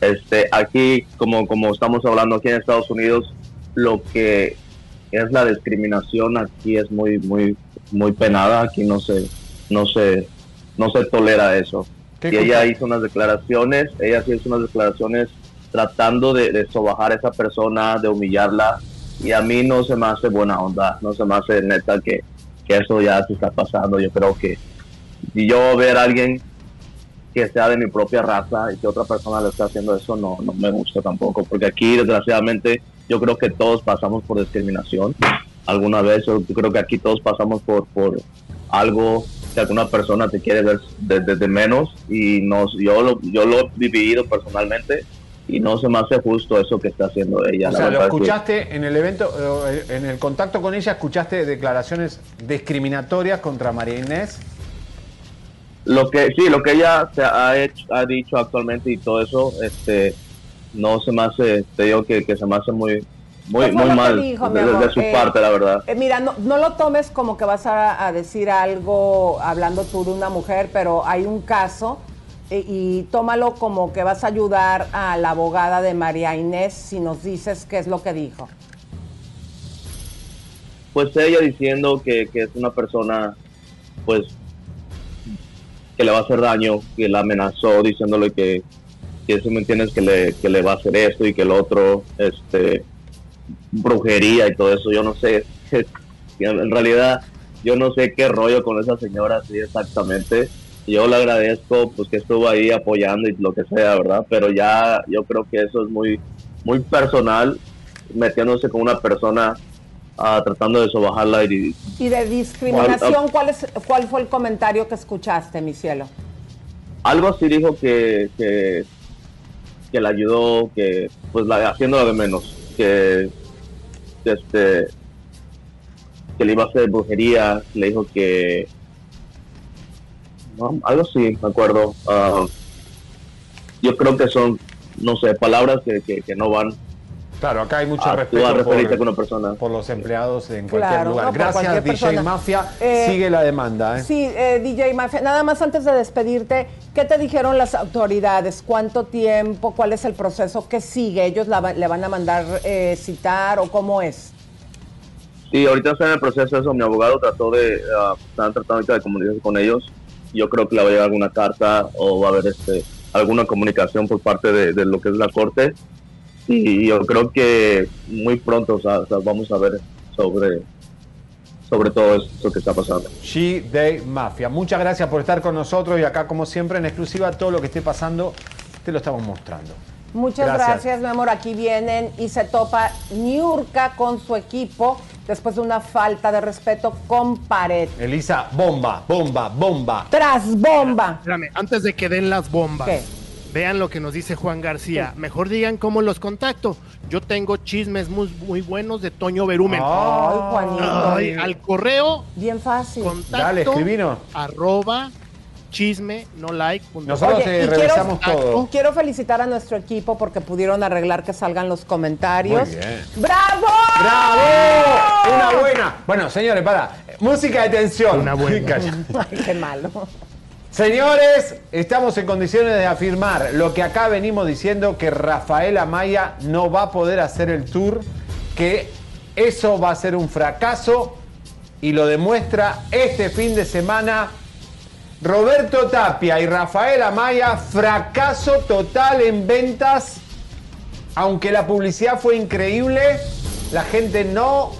Este, aquí, como, como estamos hablando aquí en Estados Unidos, lo que es la discriminación aquí es muy, muy, muy penada. Aquí no se, no se, no se tolera eso. ¿Qué Y ella hizo unas declaraciones, ella sí hizo unas declaraciones tratando de, de sobajar a esa persona, de humillarla. Y a mí no se me hace buena onda, no se me hace neta que, que eso ya se está pasando. Yo creo que si yo ver a alguien que sea de mi propia raza y que otra persona le está haciendo eso, no, no me gusta tampoco. Porque aquí, desgraciadamente, yo creo que todos pasamos por discriminación alguna vez. Yo creo que aquí todos pasamos por, por algo que alguna persona te quiere ver desde de menos y no, yo, lo, yo lo he vivido personalmente y no se me hace justo eso que está haciendo ella. O sea, lo que- escuchaste en el evento, eh, en el contacto con ella, escuchaste declaraciones discriminatorias contra María Inés. Lo que sí, lo que ella se ha hecho, ha dicho actualmente y todo eso, este, no se me hace, te digo que, que se me hace muy, muy, ¿Qué fue muy lo que mal dijo, de, su Eh, parte, la verdad. Eh, mira, no, no lo tomes como que vas a, a decir algo hablando tú de una mujer, pero hay un caso eh, y tómalo como que vas a ayudar a la abogada de María Inés si nos dices qué es lo que dijo. Pues ella diciendo que, que es una persona, pues, que le va a hacer daño, que la amenazó diciéndole que, que si me entiendes, que le, que le va a hacer esto y que el otro, este, brujería y todo eso, yo no sé, en realidad yo no sé qué rollo con esa señora así exactamente. Yo le agradezco pues que estuvo ahí apoyando y lo que sea, ¿verdad? Pero ya yo creo que eso es muy muy personal metiéndose con una persona ah, tratando de sobajarla y Y de discriminación, ¿cuál, es, ¿cuál fue el comentario que escuchaste, mi cielo? algo así dijo que, que, que la ayudó, que pues la, haciéndola de menos, que este que le iba a hacer brujería, le dijo que algo así, me acuerdo. Ah, yo creo que son, no sé, palabras que, que no van. Claro, acá hay mucho a, respeto por- con una persona. por los empleados en cualquier Claro, lugar. no, Gracias, cualquier DJ persona. Mafia. Eh, Sigue la demanda. ¿eh? Sí, eh, DJ Mafia, nada más antes de despedirte, ¿qué te dijeron las autoridades? ¿Cuánto tiempo? ¿Cuál es el proceso? ¿Qué sigue? ¿Ellos la le van a mandar eh, citar o cómo es? Sí, ahorita está en el proceso eso. Mi abogado trató de, ah, están tratando ahorita de comunicarse con ellos. Yo creo que le va a llegar alguna carta o va a haber este, alguna comunicación por parte de, de lo que es la corte. Y yo creo que muy pronto o sea, vamos a ver sobre, sobre todo esto que está pasando. She-Day Mafia. Muchas gracias por estar con nosotros y acá, como siempre, en exclusiva, todo lo que esté pasando, te lo estamos mostrando. Muchas Gracias. gracias. mi amor. Aquí vienen y se topa Niurka con su equipo después de una falta de respeto con pared. Elisa, bomba, bomba, bomba. Tras bomba. Espérame, antes de que den las bombas. ¿Qué? Vean lo que nos dice Juan García. Mejor digan cómo los contacto. Yo tengo chismes muy, muy buenos de Toño Berumen. Ay, Juanito. Ay, al correo Bien fácil. contacto Dale, escribinos. arroba chisme no like. Nosotros eh, y revisamos quiero, todo. quiero felicitar a nuestro equipo porque pudieron arreglar que salgan los comentarios. Muy bien. ¡Bravo! ¡Bravo! Una buena. Bueno, señores, para. Música de tensión. Una buena. Ay, qué malo. Señores, estamos en condiciones de afirmar lo que acá venimos diciendo que Rafael Amaya no va a poder hacer el tour que eso va a ser un fracaso y lo demuestra este fin de semana Roberto Tapia y Rafael Amaya, fracaso total en ventas. Aunque la publicidad fue increíble, la gente no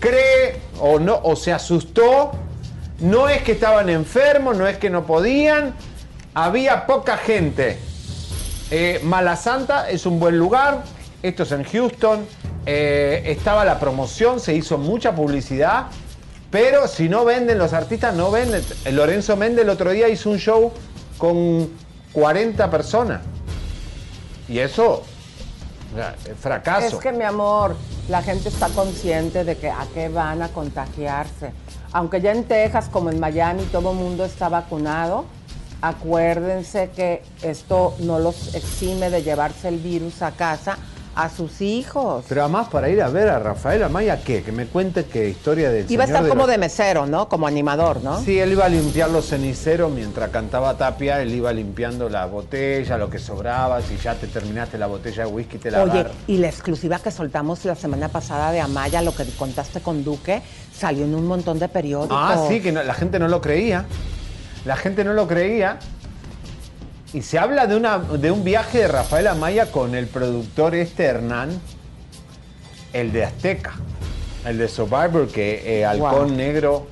cree o no o se asustó. No es que estaban enfermos, no es que no podían. Había poca gente. Eh, Mala Santa es un buen lugar. Esto es en Houston. Eh, estaba la promoción, se hizo mucha publicidad. Pero si no venden, los artistas no venden. Lorenzo Méndez el otro día hizo un show con 40 personas. Y eso, es fracaso. Es que mi amor, la gente está consciente de que a qué van a contagiarse. Aunque ya en Texas, como en Miami, todo el mundo está vacunado, acuérdense que esto no los exime de llevarse el virus a casa a sus hijos. Pero además para ir a ver a Rafael Amaya, ¿qué? Que me cuente qué historia del Iba a estar como de mesero, ¿no? Como animador, ¿no? Sí, él iba a limpiar los ceniceros mientras cantaba Tapia, él iba limpiando la botella, lo que sobraba, si ya te terminaste la botella de whisky te la Oye, y la exclusiva que soltamos la semana pasada de Amaya, lo que contaste con Duque, salió en un montón de periódicos. Ah, sí, que no- la gente no lo creía. La gente no lo creía. Y se habla de, una, de un viaje de Rafael Amaya con el productor este Hernán, el de Azteca, el de Survivor que eh, Halcón Wow. Negro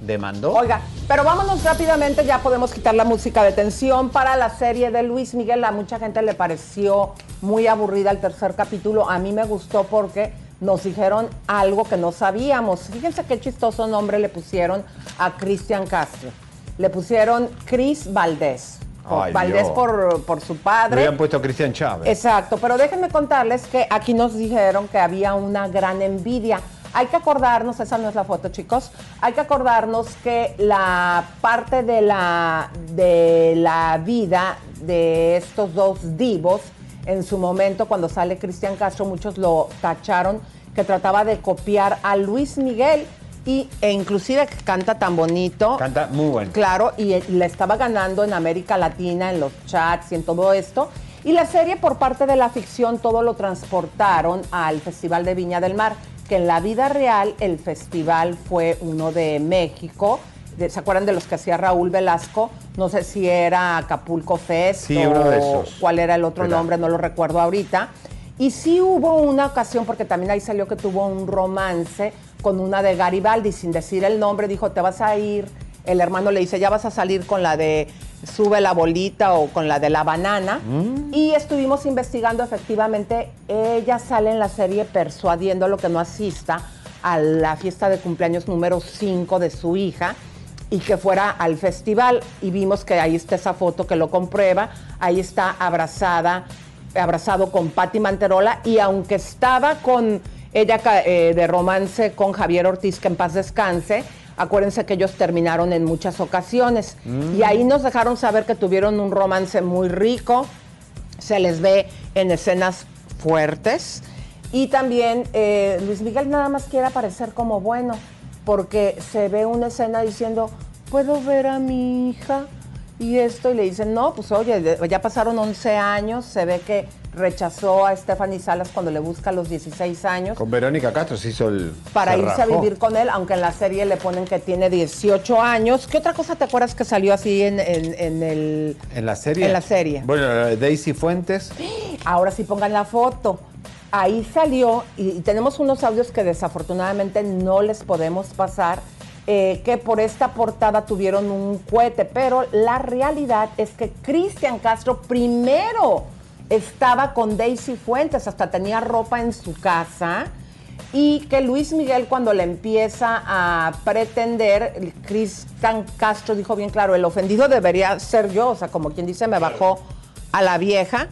demandó. Oiga, pero vámonos rápidamente, ya podemos quitar la música de tensión para la serie de Luis Miguel. A mucha gente le pareció muy aburrida el tercer capítulo. A mí me gustó porque nos dijeron algo que no sabíamos. Fíjense qué chistoso nombre le pusieron a Cristian Castro. Le pusieron Cris Valdés. Ay, Valdés por, por su Le padre. habían puesto a Cristian Chávez. Exacto, pero déjenme contarles que aquí nos dijeron que había una gran envidia. Hay que acordarnos, esa no es la foto, chicos, hay que acordarnos que la parte de la, de la vida de estos dos divos, en su momento cuando sale Cristian Castro, muchos lo tacharon que trataba de copiar a Luis Miguel y, e inclusive que canta tan bonito. Canta muy bueno. Claro, y eh, le estaba ganando en América Latina, en los chats y en todo esto. Y la serie, por parte de la ficción, todo lo transportaron al Festival de Viña del Mar, que en la vida real el festival fue uno de México. De- ¿Se acuerdan de los que hacía Raúl Velasco? No sé si era Acapulco Fest Sí, o uno de esos. cuál era el otro Era. nombre, no lo recuerdo ahorita. Y sí hubo una ocasión, porque también ahí salió que tuvo un romance con una de Garibaldi, sin decir el nombre, dijo, te vas a ir. El hermano le dice, ya vas a salir con la de sube la bolita o con la de la banana. Y estuvimos investigando, efectivamente, ella sale en la serie persuadiendo a lo que no asista a la fiesta de cumpleaños número 5 de su hija y que fuera al festival. Y vimos que ahí está esa foto que lo comprueba. Ahí está abrazada, abrazado con Patti Manterola. Y aunque estaba con ella eh, de romance con Javier Ortiz, que en paz descanse, acuérdense que ellos terminaron en muchas ocasiones. Mm. Y ahí nos dejaron saber que tuvieron un romance muy rico. Se les ve en escenas fuertes. Y también eh, Luis Miguel nada más quiere aparecer como bueno, porque se ve una escena diciendo, ¿puedo ver a mi hija? Y esto, y le dicen, no, pues oye, ya pasaron 11 años, se ve que rechazó a Stephanie Salas cuando le busca a los 16 años Con Verónica Castro se hizo el. para se irse a vivir con él, aunque en la serie le ponen que tiene 18 años. ¿Qué otra cosa te acuerdas que salió así en, en- en el... En la serie. En la serie. Bueno, Daisy Fuentes. Ahora sí pongan la foto. Ahí salió, y, tenemos unos audios que desafortunadamente no les podemos pasar, eh, que por esta portada tuvieron un cohete, pero la realidad es que Cristian Castro primero estaba con Daisy Fuentes, hasta tenía ropa en su casa, y que Luis Miguel cuando le empieza a pretender, Cristian Castro dijo bien claro, el ofendido debería ser yo, o sea, como quien dice, me bajó a la vieja.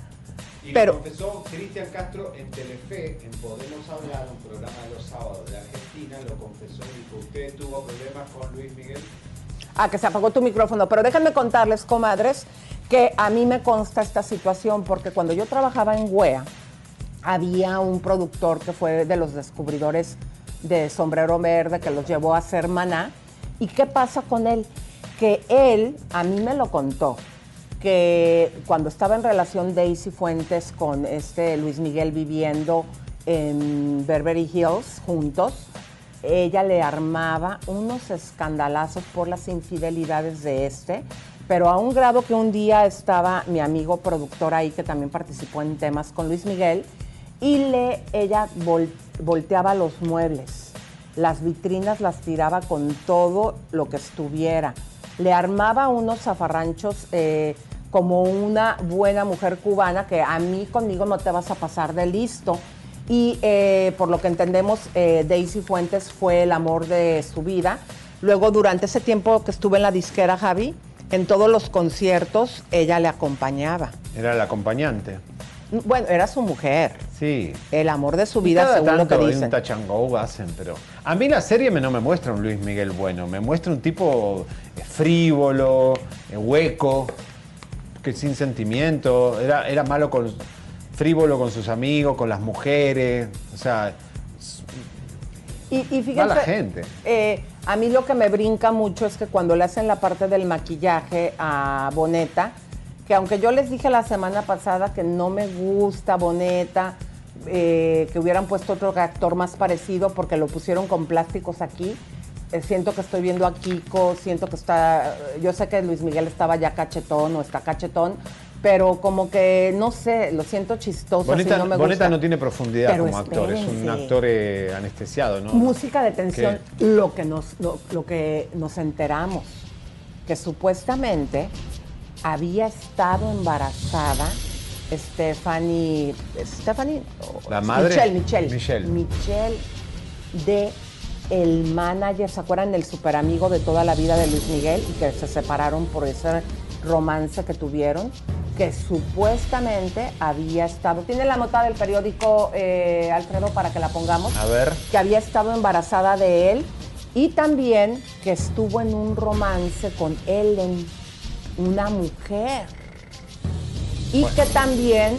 Y Pero- lo confesó Cristian Castro en Telefe, en Podemos Hablar, un programa de los sábados de Argentina, lo confesó y dijo, ¿usted tuvo problemas con Luis Miguel? Ah, que se apagó tu micrófono. Pero déjenme contarles, comadres, que a mí me consta esta situación porque cuando yo trabajaba en WEA, había un productor que fue de los descubridores de Sombrero Verde que los llevó a hacer maná. ¿Y qué pasa con él? Que él, a mí me lo contó, que cuando estaba en relación Daisy Fuentes con este Luis Miguel viviendo en Beverly Hills juntos, ella le armaba unos escandalazos por las infidelidades de este, pero a un grado que un día estaba mi amigo productor ahí que también participó en temas con Luis Miguel y le ella vol- volteaba los muebles, las vitrinas las tiraba con todo lo que estuviera, le armaba unos zafarranchos eh, como una buena mujer cubana que a mí conmigo no te vas a pasar de listo. Y eh, por lo que entendemos, eh, Daisy Fuentes fue el amor de su vida. Luego, durante ese tiempo que estuve en la disquera, Javi, en todos los conciertos, ella le acompañaba. Era el acompañante. Bueno, era su mujer. Sí. El amor de su vida, cada según lo que tanto dicen. un and go hacen, pero a mí la serie me no me muestra un Luis Miguel bueno, me muestra un tipo eh, frívolo, hueco, que sin sentimiento, era, era malo con frívolo con sus amigos, con las mujeres, o sea, Y, y fíjense, mala gente. eh, a mí lo que me brinca mucho es que cuando le hacen la parte del maquillaje a Boneta, que aunque yo les dije la semana pasada que no me gusta Boneta, eh, que hubieran puesto otro actor más parecido porque lo pusieron con plásticos aquí, siento que estoy viendo a Kiko, siento que está, yo sé que Luis Miguel estaba ya cachetón o está cachetón, pero como que, no sé, lo siento chistoso, Boneta, no me Boneta gusta. no tiene profundidad Pero como actor, es un actor eh, anestesiado, ¿no? Música de tensión, lo que nos lo, lo que nos enteramos que supuestamente había estado embarazada Stephanie Stephanie La madre. Michelle Michelle Michelle. Michelle de el manager, ¿se acuerdan del super amigo de toda la vida de Luis Miguel y que se separaron por ese romance que tuvieron? Que supuestamente había estado. ¿Tiene la nota del periódico, eh, Alfredo, para que la pongamos? A ver. que había estado embarazada de él y también que estuvo en un romance con Ellen, una mujer. Y que también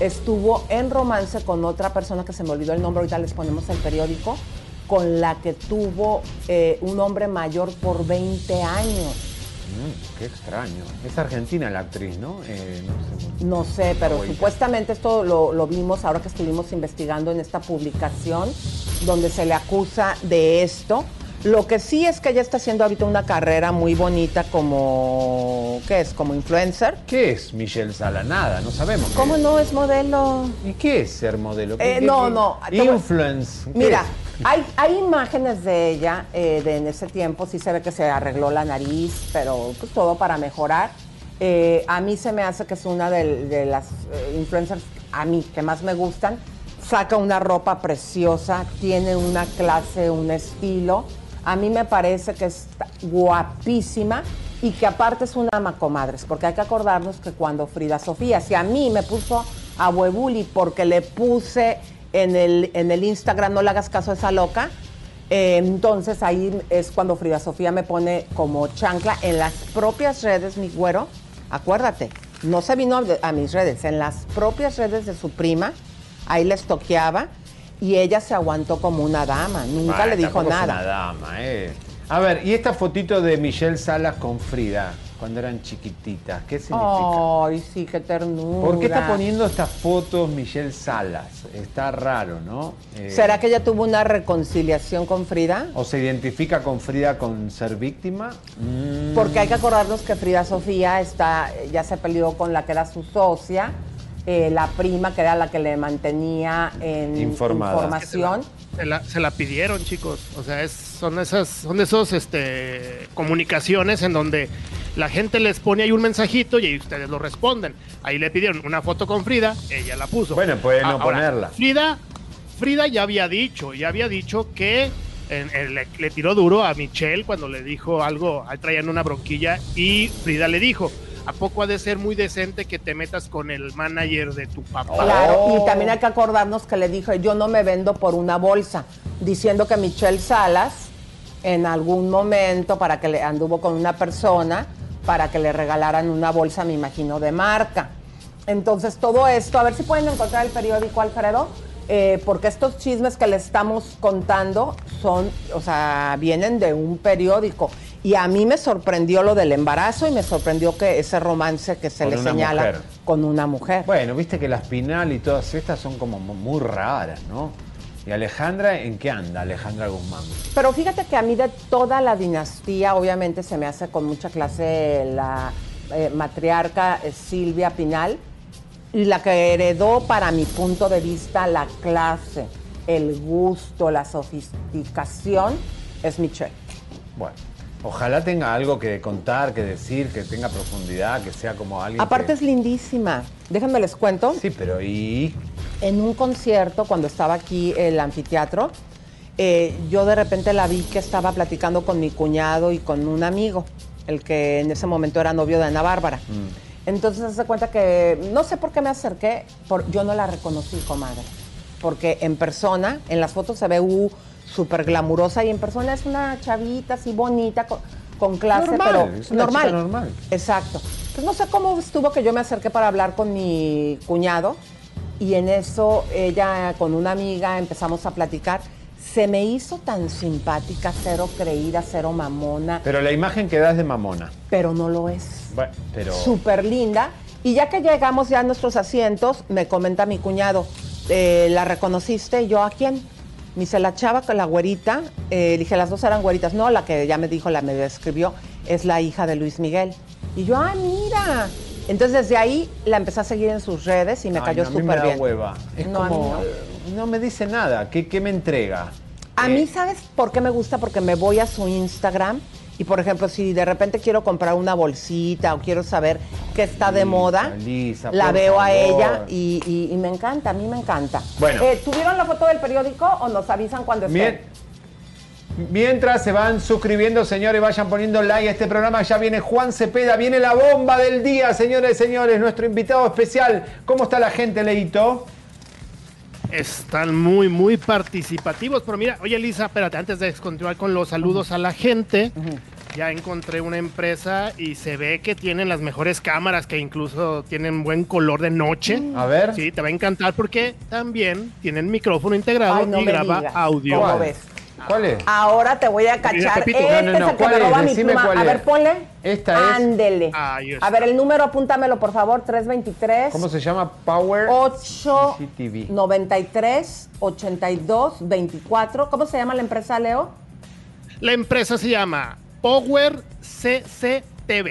estuvo en romance con otra persona que se me olvidó el nombre, ahorita les ponemos el periódico, con la que tuvo eh, un hombre mayor por 20 años. Mm, qué extraño. Es argentina la actriz, ¿no? Eh, no sé. No sé, pero supuestamente esto lo, lo vimos ahora que estuvimos investigando en esta publicación donde se le acusa de esto. Lo que sí es que ella está haciendo ahorita una carrera muy bonita como, ¿qué es? Como influencer. ¿Qué es Michelle Sala? Nada, no sabemos. ¿Cómo es. no es modelo? ¿Y qué es ser modelo? ¿Qué- Eh, no, no, Influence. ¿qué Mira, es? Hay, hay imágenes de ella eh, de en ese tiempo, sí se ve que se arregló la nariz, pero pues todo para mejorar. Eh, a mí se me hace que es una de, las eh, influencers a mí que más me gustan. Saca una ropa preciosa, tiene una clase, un estilo. A mí me parece que está guapísima y que aparte es una macomadres, porque hay que acordarnos que cuando Frida Sofía, si a mí me puso a Huebuli porque le puse en el, en el Instagram, no le hagas caso a esa loca, eh, entonces ahí es cuando Frida Sofía me pone como chancla en las propias redes, mi güero, acuérdate, no se vino a, a mis redes, en las propias redes de su prima, ahí les toqueaba y ella se aguantó como una dama, nunca le dijo tampoco es nada. Una dama, eh. A ver, y esta fotito de Michelle Salas con Frida, cuando eran chiquititas, ¿qué significa? Ay, sí, qué ternura. ¿Por qué está poniendo estas fotos Michelle Salas? Está raro, ¿no? Eh, ¿Será que ella tuvo una reconciliación con Frida? ¿O se identifica con Frida con ser víctima? Mm. Porque hay que acordarnos que Frida Sofía está, ya se peleó con la que era su socia, eh, la prima que era la que le mantenía en Informada. información. Se la, se la pidieron, chicos. O sea, es, son esas, son esos este, comunicaciones en donde la gente les pone ahí un mensajito y ustedes lo responden. Ahí le pidieron una foto con Frida, ella la puso. Bueno, puede no Ahora, ponerla. Frida, Frida ya había dicho, ya había dicho que en- en- le, le tiró duro a Michelle cuando le dijo algo, ahí traían una bronquilla y Frida le dijo, ¿a poco ha de ser muy decente que te metas con el manager de tu papá? Claro, Oh. y también hay que acordarnos que le dijo, yo no me vendo por una bolsa, diciendo que Michelle Salas en algún momento para que le anduvo con una persona para que le regalaran una bolsa, me imagino, de marca. Entonces todo esto, a ver si pueden encontrar el periódico, Alfredo, eh, porque estos chismes que le estamos contando son, o sea, vienen de un periódico. Y a mí me sorprendió lo del embarazo y me sorprendió que ese romance que se Con le señala mujer. con una mujer. Bueno, viste que las Pinal y todas estas son como muy raras, ¿no? ¿Y Alejandra en qué anda, Alejandra Guzmán? Pero fíjate que a mí de toda la dinastía, obviamente se me hace con mucha clase la eh, matriarca eh, Silvia Pinal, y la que heredó, para mi punto de vista, la clase, el gusto, la sofisticación, es Michelle. Bueno, ojalá tenga algo que contar, que decir, que tenga profundidad, que sea como alguien Aparte que... es lindísima. Déjenme les cuento. Sí, pero ¿y...? En un concierto, cuando estaba aquí el anfiteatro, eh, yo de repente la vi que estaba platicando con mi cuñado y con un amigo, el que en ese momento era novio de Ana Bárbara. Mm. Entonces se cuenta que no sé por qué me acerqué, por, yo no la reconocí, comadre. Porque en persona, en las fotos se ve uh, súper glamurosa y en persona es una chavita así bonita, con, con clase, Normal, pero es una normal. chica normal. Exacto. Pues no sé cómo estuvo que yo me acerqué para hablar con mi cuñado y en eso ella con una amiga empezamos a platicar. Se me hizo tan simpática, cero creída, cero mamona, Pero la imagen que da es de mamona. pero no lo es Bueno, pero... súper linda. Y ya que llegamos ya a nuestros asientos, me comenta mi cuñado, eh, ¿la reconociste? Y yo, ¿a quién? Me dice, la chava con la güerita. Eh, dije, las dos eran güeritas. No, la que ya me dijo, la me describió, es la hija de Luis Miguel. Y yo, ah, mira. Entonces desde ahí la empecé a seguir en sus redes y me Ay, cayó no, súper bien. hueva. Es No, a mí como... no. eh, no me dice nada. ¿Qué, qué me entrega? A mí, ¿sabes por qué me gusta? Porque me voy a su Instagram y, por ejemplo, si de repente quiero comprar una bolsita o quiero saber qué está de Lisa, moda, Lisa, la veo a ella y, y- y me encanta, a mí me encanta. Bueno. Eh, ¿Tuvieron la foto del periódico o nos avisan cuando? Bien. Mientras se van suscribiendo, señores, vayan poniendo like a este programa. Ya viene Juan Cepeda, viene la bomba del día, señores y señores, nuestro invitado especial. ¿Cómo está la gente, Leito? Están muy, muy participativos. Pero mira, oye, Elisa, espérate, antes de continuar con los saludos a la gente, ya encontré una empresa y se ve que tienen las mejores cámaras, que incluso tienen buen color de noche. A ver. Sí, te va a encantar porque también tienen micrófono integrado Ay, no y graba digas. audio. ¿Cómo ves? ¿Cuál es? Ahora te voy a Mira, cachar. Pepito. Este No, no, no, es el que ¿cuál me es? roba mi pluma. cuál A ver, ponle. Esta es- Ándele. A ver, el número, apúntamelo, por favor, 323. ¿Cómo se llama? Power 8 CCTV. 93 82 24. ¿Cómo se llama la empresa, Leo? La empresa se llama Power CCTV.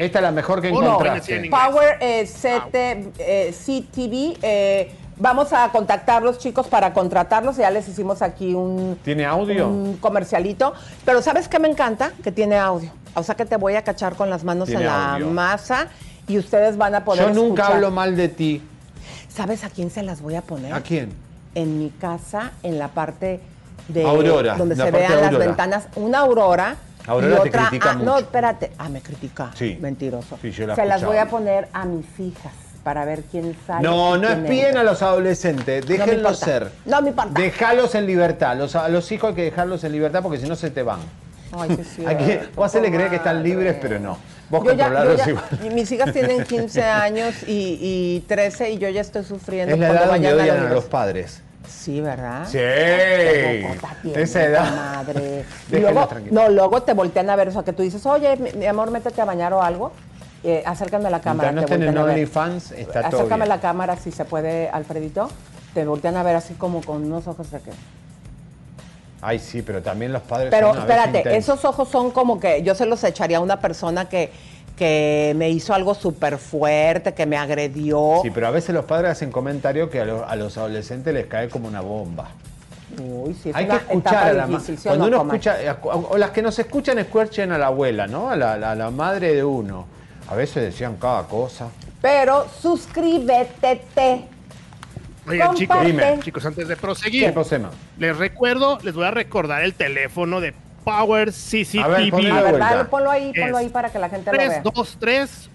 Esta es la mejor que O lo pueden encontraste. inglés. Power eh, CT, eh, CTV. eh, vamos a contactarlos, chicos, para contratarlos. Ya les hicimos aquí un, ¿Tiene audio? un comercialito. Pero ¿sabes qué me encanta? Que tiene audio. O sea que te voy a cachar con las manos Tiene en la audio. masa y ustedes van a poder Yo nunca escuchar. hablo mal de ti. ¿Sabes a quién se las voy a poner? ¿A quién? en mi casa, en la parte de Aurora, donde se vean las ventanas, una aurora. Aurora y te otra, critica ah, No, espérate. Ah, me critica. Sí. Mentiroso. Sí, yo la se las voy a poner a mis hijas para ver quién sale. No, no espíen a los adolescentes, déjenlos ser. No me importa. Déjalos en libertad. Los, a los hijos hay que dejarlos en libertad porque si no se te van. Ay, sí, sí, que, vos hacerle creer que están libres, pero no. Vos Yo ya- yo controlarlos ya- igual. mis hijas tienen 15 años y, y 13 y yo ya estoy sufriendo Es la edad donde a odian a los padres. Sí, ¿verdad? Sí. Esa edad. Déjenlos luego, no, luego te voltean a ver, o sea, que tú dices, oye, mi, amor, métete a bañar o algo. Eh, acércame a la cámara. No en. OnlyFans, está todo Acércame a la cámara si se puede, Alfredito. Te voltean a ver así como con unos ojos de que. Ay, sí, pero también los padres Pero son espérate, esos ojos son como que yo se los echaría a una persona que, que me hizo algo súper fuerte, que me agredió. Sí, pero a veces los padres hacen comentarios que a, los- a los adolescentes les cae como una bomba. Uy, sí, es Hay que una escuchar a la ma- difícil, ¿sí o Cuando no, uno escucha, o las que nos escuchan, escuchen a la abuela, ¿no? A la, a la madre de uno. A veces decían cada cosa. Pero suscríbete. te. Oigan, chicos, dime, chicos, antes de proseguir, les recuerdo, les voy a recordar el teléfono de Power CCTV. A ver, ponlo A de ver, vuelta. dale, ponlo ahí, ponlo ahí para que la gente lo vea. 323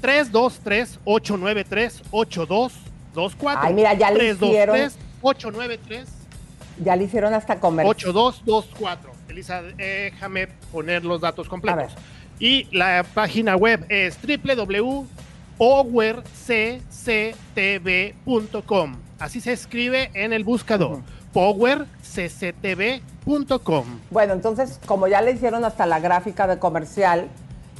323 893 8224. Ay, mira, ya le hicieron. 893 Ya le hicieron hasta comer. 8224. Elisa, déjame poner los datos completos. Y la página web es www.powercctv.com. Así se escribe en el buscador. powercctv.com. Bueno, entonces, como ya le hicieron hasta la gráfica de comercial,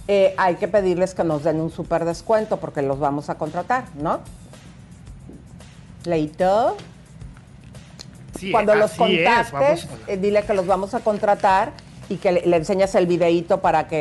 eh, hay que pedirles que nos den un súper descuento porque los vamos a contratar, ¿no? Leito. Sí, Cuando los contactes, eh, dile que los vamos a contratar y que le, le enseñas el videíto para que,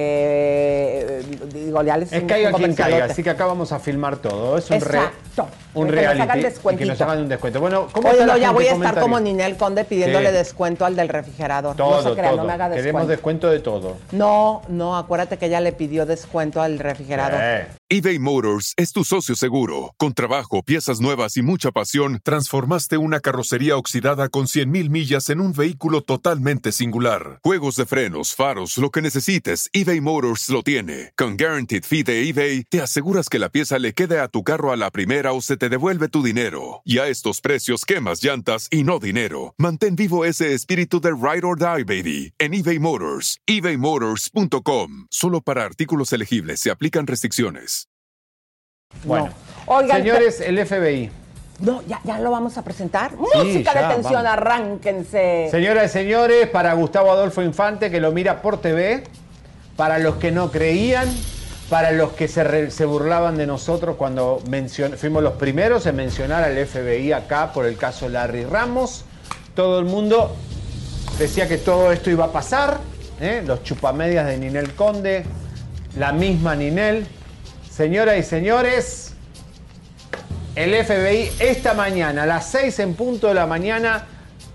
eh, digo, ya les Es hicimos caiga un quien caiga, así que acá vamos a filmar todo. Es un, re- Exacto. un Que nos hagan y que nos hagan un descuento. Bueno, ¿cómo Oye, está la no, ya voy a estar como Ninel Conde pidiéndole Sí. descuento al del refrigerador. Todo, no se crea, todo. no me haga Queremos descuento. descuento de todo. No, no, acuérdate que ella le pidió descuento al refrigerador. Eh. eBay Motors es tu socio seguro. Con trabajo, piezas nuevas y mucha pasión, transformaste una carrocería oxidada con 100.000 millas en un vehículo totalmente singular. Juegos de frenos, faros, lo que necesites, eBay Motors lo tiene. Con Guaranteed Fee de eBay, te aseguras que la pieza le quede a tu carro a la primera o se te devuelve tu dinero. Y a estos precios, quemas llantas y no dinero. Mantén vivo ese espíritu de Ride or Die, baby, en eBay Motors. ebaymotors.com. Solo para artículos elegibles se aplican restricciones. Bueno, Oigan, señores, el FBI. No, ya, ya lo vamos a presentar. Música ya, de tensión, vamos. arránquense. Señoras y señores, para Gustavo Adolfo Infante, que lo mira por TV, para los que no creían, para los que se, re- se burlaban de nosotros cuando mencion- fuimos los primeros en mencionar al FBI acá por el caso Larry Ramos, todo el mundo decía que todo esto iba a pasar, ¿eh? los chupamedias de Ninel Conde, la misma Ninel. Señoras y señores, el FBI esta mañana, a las 6 en punto de la mañana,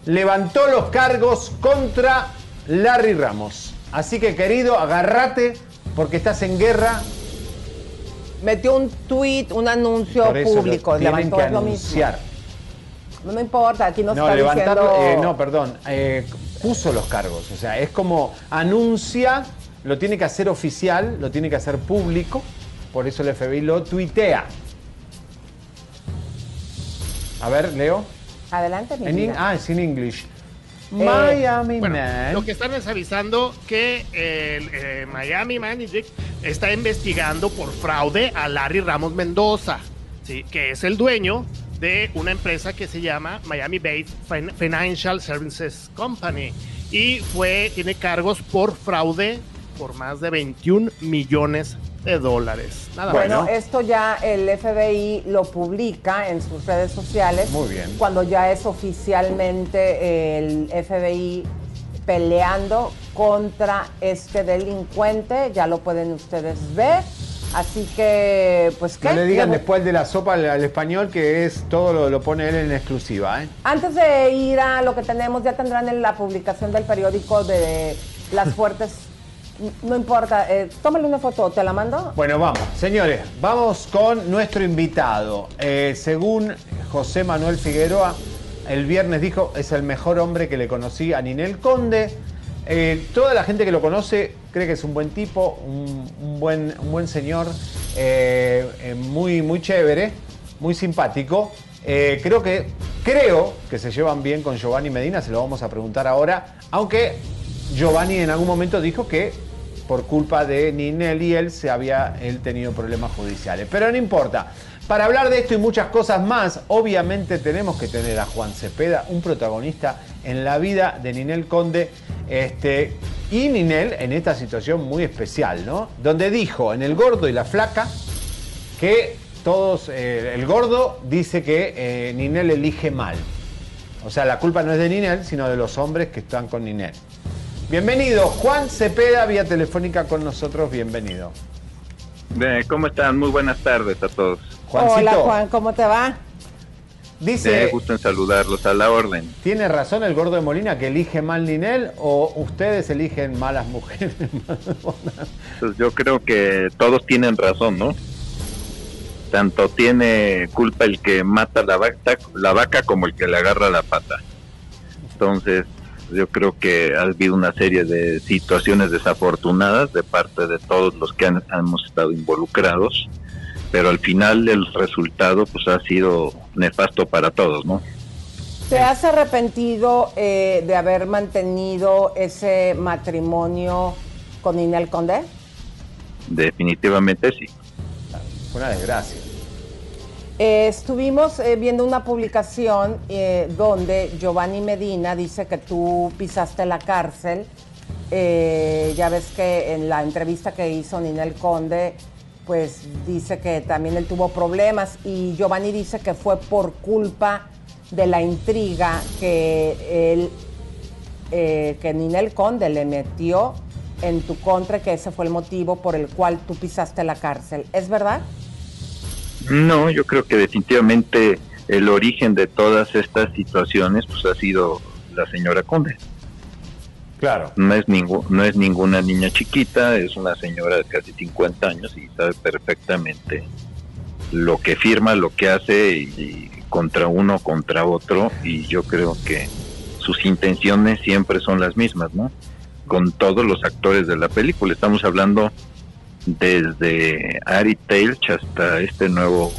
levantó los cargos contra Larry Ramos. Así que querido, agárrate porque estás en guerra. Metió un tweet, un anuncio Por eso lo público. Levantó que lo mismo. No me importa, aquí nos No, está diciendo... eh, no, perdón, eh, puso los cargos. O sea, es como anuncia, lo tiene que hacer oficial, lo tiene que hacer público. Por eso el FBI lo tuitea. A ver, Leo. Adelante, mi En in- ah, es en English. Eh, Miami bueno, Man. Lo que están es avisando que el eh, Miami Magic está investigando por fraude a Larry Ramos Mendoza, ¿sí? que es el dueño de una empresa que se llama Miami Based Fin- Financial Services Company y fue tiene cargos por fraude por más de 21 millones de dólares. Nada Bueno, más. esto ya el FBI lo publica en sus redes sociales. Muy bien. Cuando ya es oficialmente el FBI peleando contra este delincuente, ya lo pueden ustedes ver. Así que, pues, ¿qué? No le digan después de la sopa al, al español que es todo lo, lo pone él en exclusiva, ¿eh? Antes de ir a lo que tenemos, ya tendrán en la publicación del periódico de las fuertes. No importa, eh, tómale una foto, ¿te la mando? Bueno, vamos, señores, vamos con nuestro invitado. Eh, según José Manuel Figueroa, el viernes dijo, es el mejor hombre que le conocí a Ninel Conde. Eh, toda la gente que lo conoce cree que es un buen tipo, un, buen, buen señor, muy, muy chévere, muy simpático. Creo que creo que se llevan bien con Giovanni Medina, se lo vamos a preguntar ahora, aunque Giovanni en algún momento dijo que por culpa de Ninel y él se había él tenido problemas judiciales. Pero no importa. Para hablar de esto y muchas cosas más, obviamente tenemos que tener a Juan Cepeda, un protagonista en la vida de Ninel Conde. Este, y Ninel en esta situación muy especial, ¿no? Donde dijo en El Gordo y la Flaca que todos, eh, el gordo dice que eh, Ninel elige mal. O sea, la culpa no es de Ninel, sino de los hombres que están con Ninel. Bienvenido, Juan Cepeda, vía telefónica con nosotros, bienvenido. ¿Cómo están? Muy buenas tardes a todos. Hola Juan, ¿cómo te va? Dice, Eh, gusto en saludarlos a la orden. ¿tiene razón el gordo de Molina que elige mal Ninel o ustedes eligen malas mujeres? Pues yo creo que todos tienen razón, ¿no? Tanto tiene culpa el que mata la vaca, la vaca como el que le agarra la pata. Entonces, yo creo que ha habido una serie de situaciones desafortunadas de parte de todos los que han, hemos estado involucrados, pero al final el resultado pues ha sido nefasto para todos, ¿no? ¿Te has arrepentido eh, de haber mantenido ese matrimonio con Inel Conde? Definitivamente sí. Fue una desgracia. Eh, estuvimos eh, viendo una publicación eh, donde Giovanni Medina dice que tú pisaste la cárcel. Ya ves que en la entrevista que hizo Ninel Conde, pues dice que también él tuvo problemas y Giovanni dice que fue por culpa de la intriga que él, que Ninel Conde le metió en tu contra, que ese fue el motivo por el cual tú pisaste la cárcel. ¿Es verdad? No, yo creo que definitivamente el origen de todas estas situaciones pues ha sido la señora Conde. Claro. No es, ningú- no es ninguna niña chiquita, es una señora de casi 50 años y sabe perfectamente lo que firma, lo que hace y, y contra uno, contra otro y yo creo que sus intenciones siempre son las mismas, ¿no? Con todos los actores de la película. Estamos hablando desde Ari Telch hasta este nuevo,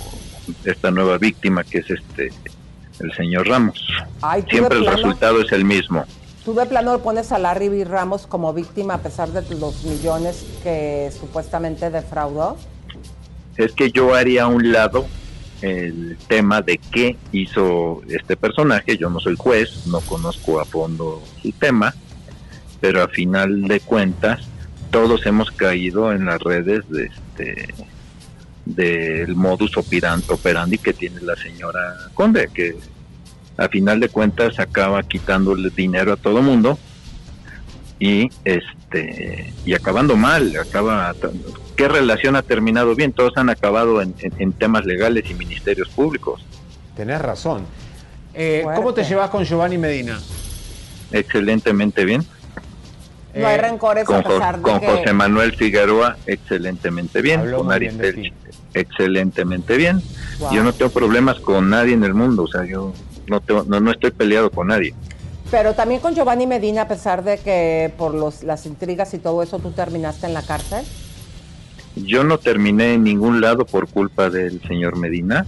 esta nueva víctima que es este el señor Ramos. Ay, Siempre el plano- resultado es el mismo. ¿Tú de plano pones a Larry B. Ramos como víctima a pesar de los millones que supuestamente defraudó? Es que yo haría a un lado el tema de qué hizo este personaje. Yo no soy juez, no conozco a fondo su tema, pero a final de cuentas todos hemos caído en las redes de este del modus operandi, que tiene la señora Conde, que a final de cuentas acaba quitándole dinero a todo mundo y este y acabando mal, acaba qué relación ha terminado bien, todos han acabado en, en- en temas legales y ministerios públicos. Tenés razón. Eh. ¿Cómo te llevas con Giovanni Medina? Excelentemente bien. No hay rencores Con, a pesar Jo- de con que... José Manuel Figueroa, excelentemente bien. Habló con Aristel, excelentemente bien. Wow. Yo no tengo problemas con nadie en el mundo, o sea, yo no, tengo- no, no estoy peleado con nadie. Pero también con Giovanni Medina, a pesar de que por los, las intrigas y todo eso tú terminaste en la cárcel. Yo no terminé en ningún lado por culpa del señor Medina,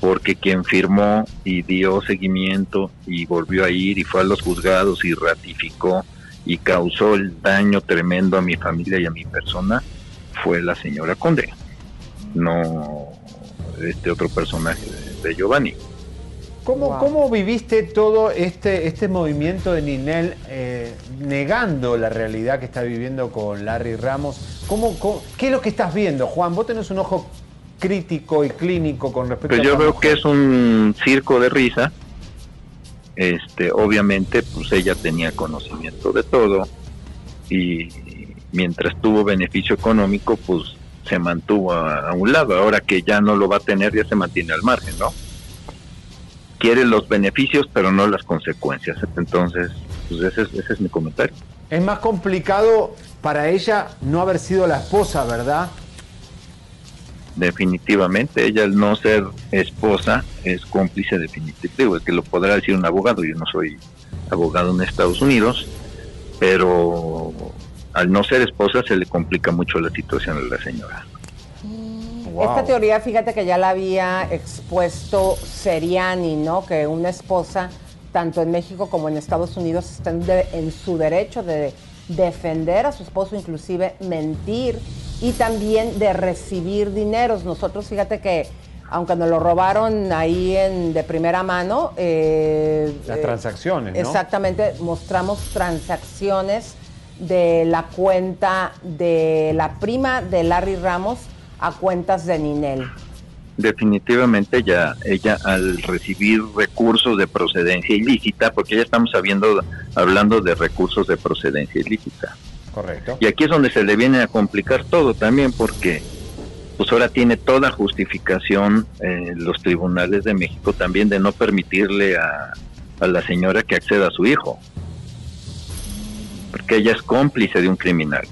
porque quien firmó y dio seguimiento y volvió a ir y fue a los juzgados y ratificó y causó el daño tremendo a mi familia y a mi persona fue la señora Conde, no este otro personaje de, de Giovanni. ¿Cómo, Wow. cómo viviste todo este, este movimiento de Ninel eh, negando la realidad que está viviendo con Larry Ramos? ¿Cómo, cómo- qué es lo que estás viendo, Juan? Vos tenés un ojo crítico y clínico con respecto Pero a yo veo mujer. que es un circo de risa. Este, obviamente, pues ella tenía conocimiento de todo y mientras tuvo beneficio económico, pues se mantuvo a, un lado. Ahora que ya no lo va a tener, ya se mantiene al margen, ¿no? Quiere los beneficios, pero no las consecuencias. Entonces, pues ese es, ese es mi comentario. Es más complicado para ella no haber sido la esposa, ¿verdad? Definitivamente, ella al no ser esposa es cómplice definitivo, es que lo podrá decir un abogado, yo no soy abogado en Estados Unidos, pero al no ser esposa se le complica mucho la situación a la señora. Esta teoría, fíjate que ya la había expuesto Seriani, ¿no? Que una esposa, tanto en México como en Estados Unidos, está en, de- en su derecho de defender a su esposo, inclusive mentir y también de recibir dineros. Nosotros, fíjate que, aunque nos lo robaron ahí en, de primera mano, eh, Las eh, transacciones, ¿no? Exactamente, mostramos transacciones de la cuenta de la prima de Larry Ramos a cuentas de Ninel. Definitivamente ella, ella al recibir recursos de procedencia ilícita, porque ya estamos habiendo, hablando de recursos de procedencia ilícita. Correcto. Y aquí es donde se le viene a complicar todo también porque pues ahora tiene toda justificación eh, los tribunales de México también de no permitirle a, a la señora que acceda a su hijo. Porque ella es cómplice de un criminal.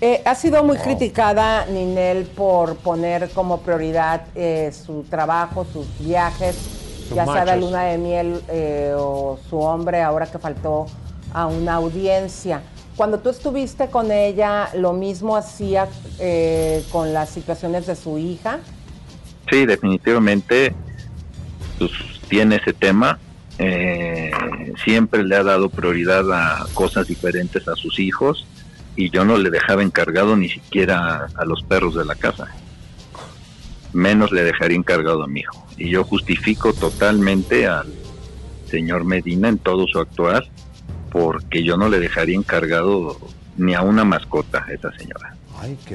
Eh, ha sido muy criticada Ninel por poner como prioridad eh, su trabajo, sus viajes, Sus ya sea de machos. luna de miel eh, o su hombre, ahora que faltó a una audiencia. Cuando tú estuviste con ella, ¿lo mismo hacía eh, con las situaciones de su hija? Sí, definitivamente pues, tiene ese tema. eh, siempre le ha dado prioridad a cosas diferentes a sus hijos y yo no le dejaba encargado ni siquiera a los perros de la casa. menos le dejaría encargado a mi hijo. Y yo justifico totalmente al señor Medina en todo su actuar, porque yo no le dejaría encargado ni a una mascota a esa señora.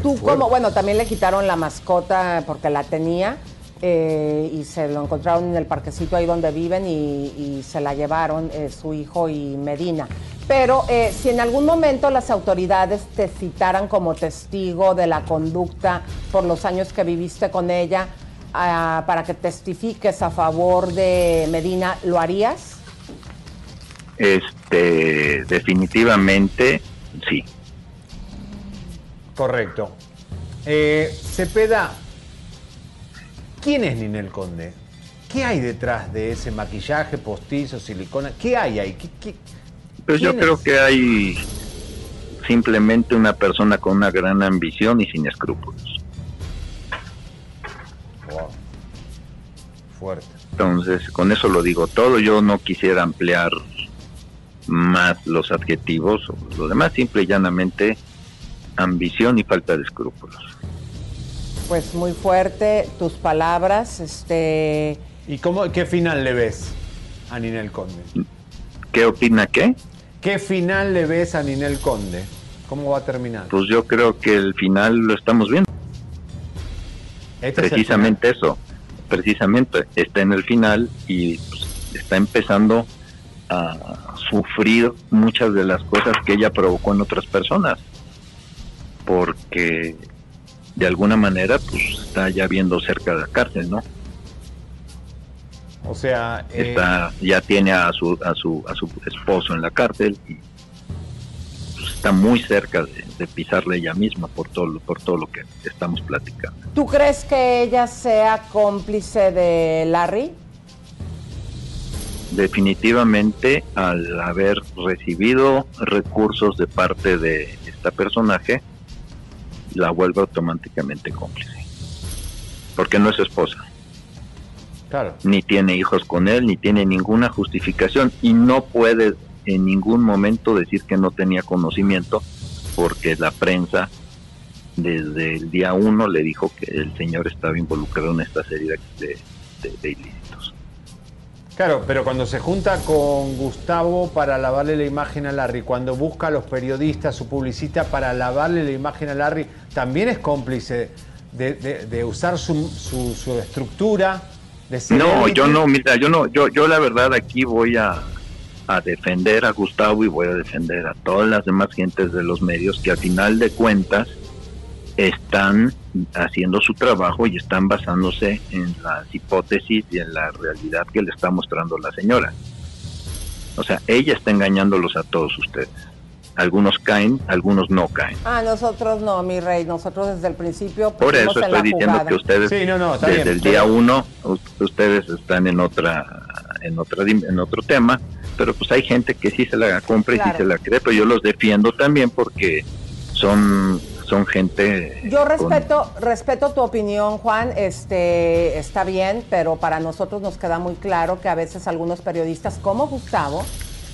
Tú como, bueno, también le quitaron la mascota porque la tenía eh, y se lo encontraron en el parquecito ahí donde viven y, y se la llevaron eh, su hijo y Medina. Pero eh, si en algún momento las autoridades te citaran como testigo de la conducta por los años que viviste con ella ah, para que testifiques a favor de Medina, ¿lo harías? Este, definitivamente sí. Correcto. Eh, Cepeda, ¿quién es Ninel Conde? ¿Qué hay detrás de ese maquillaje, postizo, silicona? ¿Qué hay ahí? ¿Qué, qué- Pues yo ¿Quién creo que hay simplemente una persona con una gran ambición y sin escrúpulos. Wow. Fuerte. Entonces, con eso lo digo todo. Yo no quisiera ampliar más los adjetivos o lo demás, simple y llanamente ambición y falta de escrúpulos. Pues muy fuerte tus palabras, este... ¿Y cómo, qué final le ves a Ninel Conde? ¿Qué opina qué? ¿Qué final le ves a Ninel Conde? ¿Cómo va a terminar? Pues yo creo que el final lo estamos viendo. Este es precisamente eso, precisamente está en el final y pues, está empezando a sufrir muchas de las cosas que ella provocó en otras personas, porque de alguna manera pues está ya viendo cerca de la cárcel, ¿no? O sea, eh, Está, ya tiene a su a su a su esposo en la cárcel y pues, está muy cerca de, de pisarle ella misma por todo lo- por todo lo que estamos platicando. ¿Tú crees que ella sea cómplice de Larry? Definitivamente al haber recibido recursos de parte de esta personaje, la vuelve automáticamente cómplice. Porque no es esposa, claro. ni tiene hijos con él, ni tiene ninguna justificación y no puede en ningún momento decir que no tenía conocimiento porque la prensa desde el día uno le dijo que el señor estaba involucrado en esta serie de, de- de ilícitos. Claro, pero cuando se junta con Gustavo para lavarle la imagen a Larry, cuando busca a los periodistas, su publicista para lavarle la imagen a Larry, también es cómplice de, de- de usar su, su- su estructura de No, yo no, mira, yo no, yo, yo la verdad aquí voy a, a defender a Gustavo y voy a defender a todas las demás gentes de los medios que al final de cuentas están haciendo su trabajo y están basándose en las hipótesis y en la realidad que le está mostrando la señora. O sea, ella está engañándolos a todos ustedes. Algunos caen, algunos no caen. Ah, nosotros no, mi rey, nosotros desde el principio Por eso en la estoy diciendo jugada. que ustedes Sí, no, no, está desde bien, el día uno u- ustedes están en otra en otra dim- en otro tema, pero pues hay gente que sí se la compra y Claro. sí se la cree, pero yo los defiendo también porque son son gente Yo con- respeto, respeto tu opinión, Juan, este está bien, pero para nosotros nos queda muy claro que a veces algunos periodistas como Gustavo,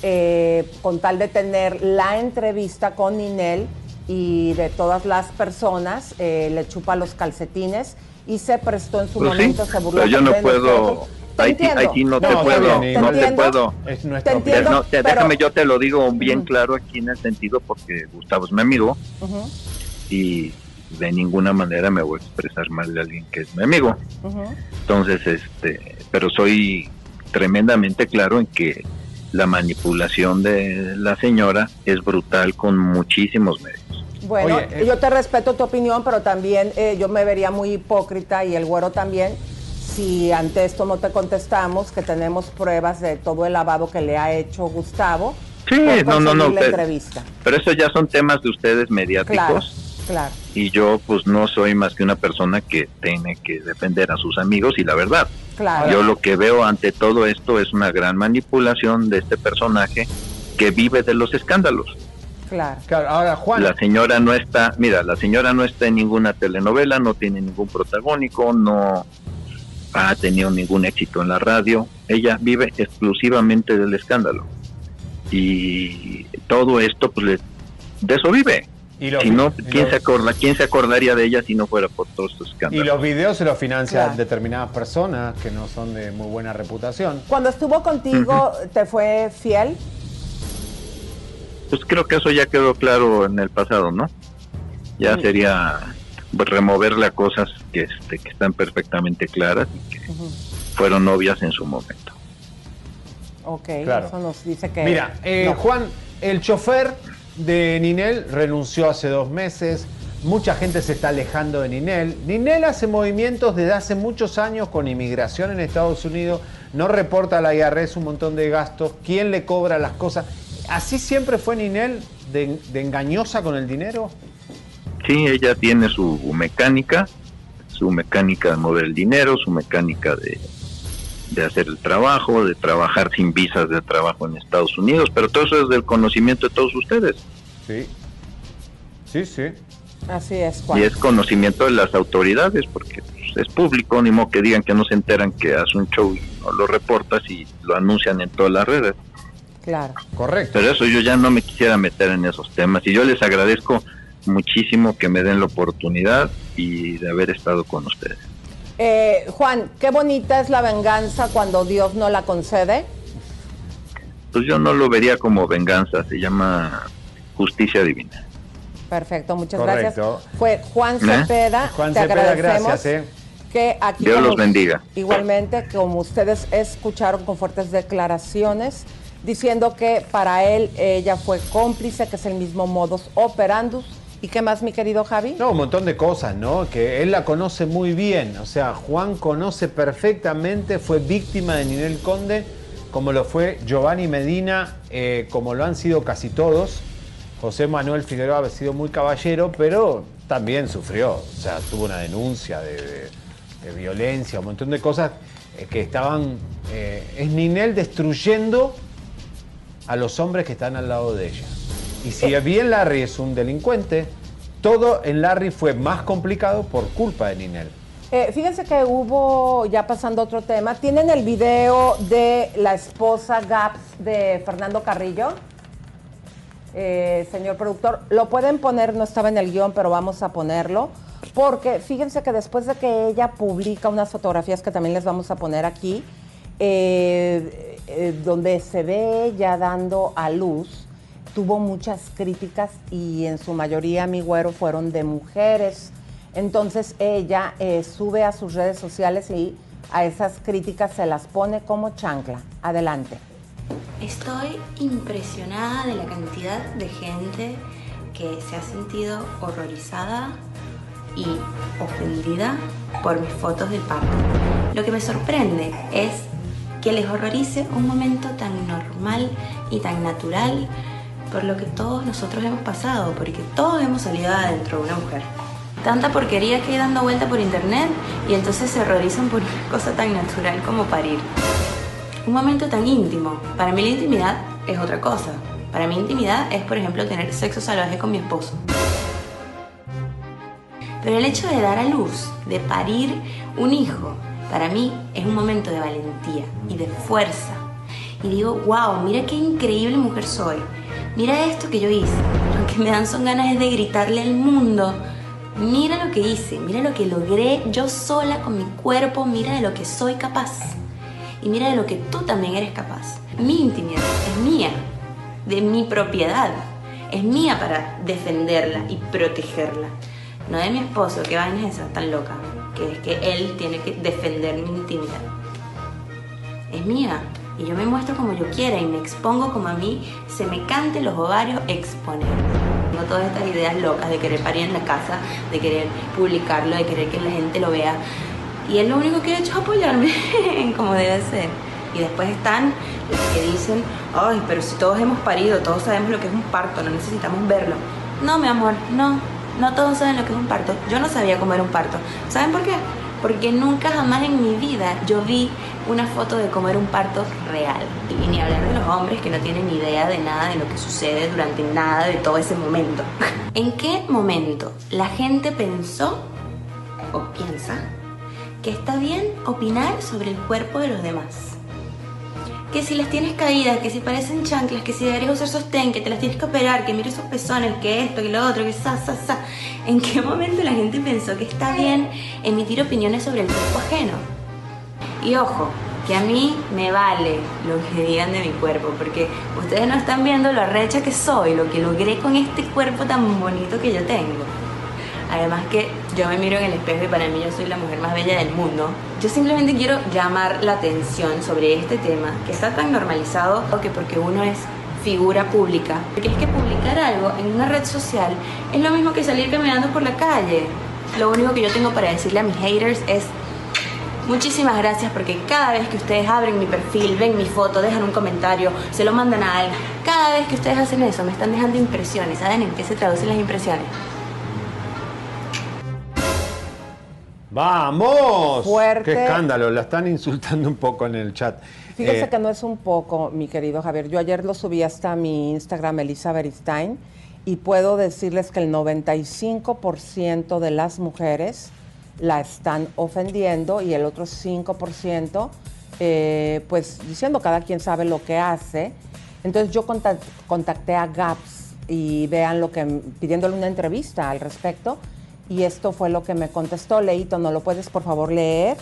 eh, con tal de tener la entrevista con Ninel y de todas las personas, eh, le chupa los calcetines y se prestó en su Pues sí, momento, se burló pero yo no puedo. Te sí, ahí sí no, te No, puedo, te no te puedo. Es Te nuestra entiendo, No, te- pero- déjame, yo te lo digo bien claro aquí en el sentido porque Gustavo es mi amigo. Ujú, y de ninguna manera me voy a expresar mal de alguien que es mi amigo. Entonces, este, pero soy tremendamente claro en que la manipulación de la señora es brutal con muchísimos medios. Bueno, Oye, eh, yo te respeto tu opinión, pero también eh, yo me vería muy hipócrita y el güero también si ante esto no te contestamos que tenemos pruebas de todo el lavado que le ha hecho Gustavo. Sí, no, no, no. Pero, entrevista. pero eso ya son temas de ustedes mediáticos. Claro, claro. Y yo, pues, no soy más que una persona que tiene que defender a sus amigos y la verdad. Claro. Yo lo que veo ante todo esto es una gran manipulación de este personaje que vive de los escándalos. Claro. Claro, ahora Juan, La señora no está, mira, la señora no está en ninguna telenovela, no tiene ningún protagónico, no ha tenido ningún éxito en la radio. Ella vive exclusivamente del escándalo. Y todo esto, pues, le- de eso vive. Y los si no, y ¿quién los- se, acorda, ¿quién se acordaría de ella si no fuera por todos estos Y escándalos? los videos se los financian Claro. determinadas personas que no son de muy buena reputación. Cuando estuvo contigo, ¿te fue fiel? Pues creo que eso ya quedó claro en el pasado, ¿no? Ya sería removerle a cosas que, este, que están perfectamente claras y que fueron obvias en su momento. Ok, Claro. eso nos dice que... Mira, eh, no. Juan, el chofer de Ninel renunció hace dos meses. Mucha gente se está alejando de Ninel. Ninel hace movimientos desde hace muchos años con inmigración en Estados Unidos. No reporta a la IRS un montón de gastos. ¿Quién le cobra las cosas? ¿Así siempre fue Ninel de, de engañosa con el dinero? Sí, ella tiene su mecánica, su mecánica de mover el dinero, su mecánica de, de hacer el trabajo, de trabajar sin visas de trabajo en Estados Unidos, pero todo eso es del conocimiento de todos ustedes Sí. Sí, sí. Así es, Juan. y es conocimiento de las autoridades porque pues, es público, ni modo que digan que no se enteran que hace un show y no lo reportas y lo anuncian en todas las redes. Claro. Correcto. Pero eso yo ya no me quisiera meter en esos temas y yo les agradezco muchísimo que me den la oportunidad y de haber estado con ustedes. Eh, Juan, qué bonita es la venganza cuando Dios no la concede. Pues yo no lo vería como venganza, se llama justicia divina. Perfecto, muchas Correcto. gracias. Fue Juan ¿Eh? Cepeda. Juan te Cepeda, agradecemos gracias, ¿eh? que aquí Dios los bendiga. Igualmente, como ustedes escucharon con fuertes declaraciones, diciendo que para él ella fue cómplice, que es el mismo modus operandus. ¿Y qué más, mi querido Javi? No, un montón de cosas, ¿no? Que él la conoce muy bien. O sea, Juan conoce perfectamente, fue víctima de Ninel Conde, como lo fue Giovanni Medina, eh, como lo han sido casi todos. José Manuel Figueroa ha sido muy caballero, pero también sufrió. O sea, tuvo una denuncia de, violencia, un montón de cosas eh, que estaban. eh, es Ninel destruyendo a los hombres que están al lado de ella. Y si bien Larry es un delincuente, todo en Larry fue más complicado por culpa de Ninel. Eh, fíjense que hubo, ya pasando a otro tema, ¿tienen el video de la esposa Gaps de Fernando Carrillo? Eh, señor productor, lo pueden poner, no estaba en el guion, pero vamos a ponerlo. Porque fíjense que después de que ella publica unas fotografías que también les vamos a poner aquí, eh, donde se ve ella dando a luz, tuvo muchas críticas y en su mayoría, mi güero, fueron de mujeres. Entonces ella eh, sube a sus redes sociales y a esas críticas se las pone como chancla. Adelante. Estoy impresionada de la cantidad de gente que se ha sentido horrorizada y ofendida por mis fotos de parto. Lo que me sorprende es que les horrorice un momento tan normal y tan natural por lo que todos nosotros hemos pasado, porque todos hemos salido de adentro de una mujer. Tanta porquería que hay dando vuelta por internet y entonces se horrorizan por una cosa tan natural como parir. Un momento tan íntimo. Para mí la intimidad es otra cosa. Para mí intimidad es, por ejemplo, tener sexo salvaje con mi esposo. Pero el hecho de dar a luz, de parir un hijo, para mí es un momento de valentía y de fuerza. Y digo, wow, mira qué increíble mujer soy. Mira esto que yo hice. Lo que me dan son ganas de gritarle al mundo. Mira lo que hice, mira lo que logré yo sola con mi cuerpo, mira de lo que soy capaz. Y mira de lo que tú también eres capaz. Mi intimidad es mía, de mi propiedad. Es mía para defenderla y protegerla. No de mi esposo, que vaina es esa tan loca, que es que él tiene que defender mi intimidad. Es mía y yo me muestro como yo quiera y me expongo como a mí se me cante los ovarios exponer. Tengo todas estas ideas locas de querer parir en la casa, de querer publicarlo, de querer que la gente lo vea. Y él lo único que ha hecho es apoyarme en como debe ser. Y después están los que dicen, ay, pero si todos hemos parido, todos sabemos lo que es un parto, no necesitamos verlo. No, mi amor, no, no todos saben lo que es un parto. Yo no sabía cómo era un parto. ¿Saben por qué? Porque nunca jamás en mi vida yo vi una foto de cómo era un parto real. Y ni hablar de los hombres que no tienen idea de nada de lo que sucede durante nada de todo ese momento. ¿En qué momento la gente pensó o piensa que está bien opinar sobre el cuerpo de los demás? Que si las tienes caídas, que si parecen chanclas, que si deberías usar sostén, que te las tienes que operar, que mire esos pezones, que esto, que lo otro, que sa, sa, sa. ¿En qué momento la gente pensó que está bien emitir opiniones sobre el cuerpo ajeno? Y ojo, que a mí me vale lo que digan de mi cuerpo, porque ustedes no están viendo lo arrecha que soy, lo que logré con este cuerpo tan bonito que yo tengo. Además que yo me miro en el espejo y para mí yo soy la mujer más bella del mundo. Yo simplemente quiero llamar la atención sobre este tema que está tan normalizado o que porque uno es figura pública. Porque es que publicar algo en una red social es lo mismo que salir caminando por la calle. Lo único que yo tengo para decirle a mis haters es Muchísimas gracias porque cada vez que ustedes abren mi perfil, ven mi foto, dejan un comentario, se lo mandan a alguien, cada vez que ustedes hacen eso me están dejando impresiones. ¿Saben en qué se traducen las impresiones? ¡Vamos! Fuerte. ¡Qué escándalo! La están insultando un poco en el chat. Fíjese Eh, que no es un poco, mi querido Javier. Yo ayer lo subí hasta mi Instagram, Elisa Beristain, y puedo decirles que el 95% de las mujeres la están ofendiendo y el otro 5%, eh, pues diciendo cada quien sabe lo que hace. Entonces yo contac- contacté a Gaps y vean lo que, pidiéndole una entrevista al respecto. Y esto fue lo que me contestó. Leito, ¿no lo puedes por favor leer?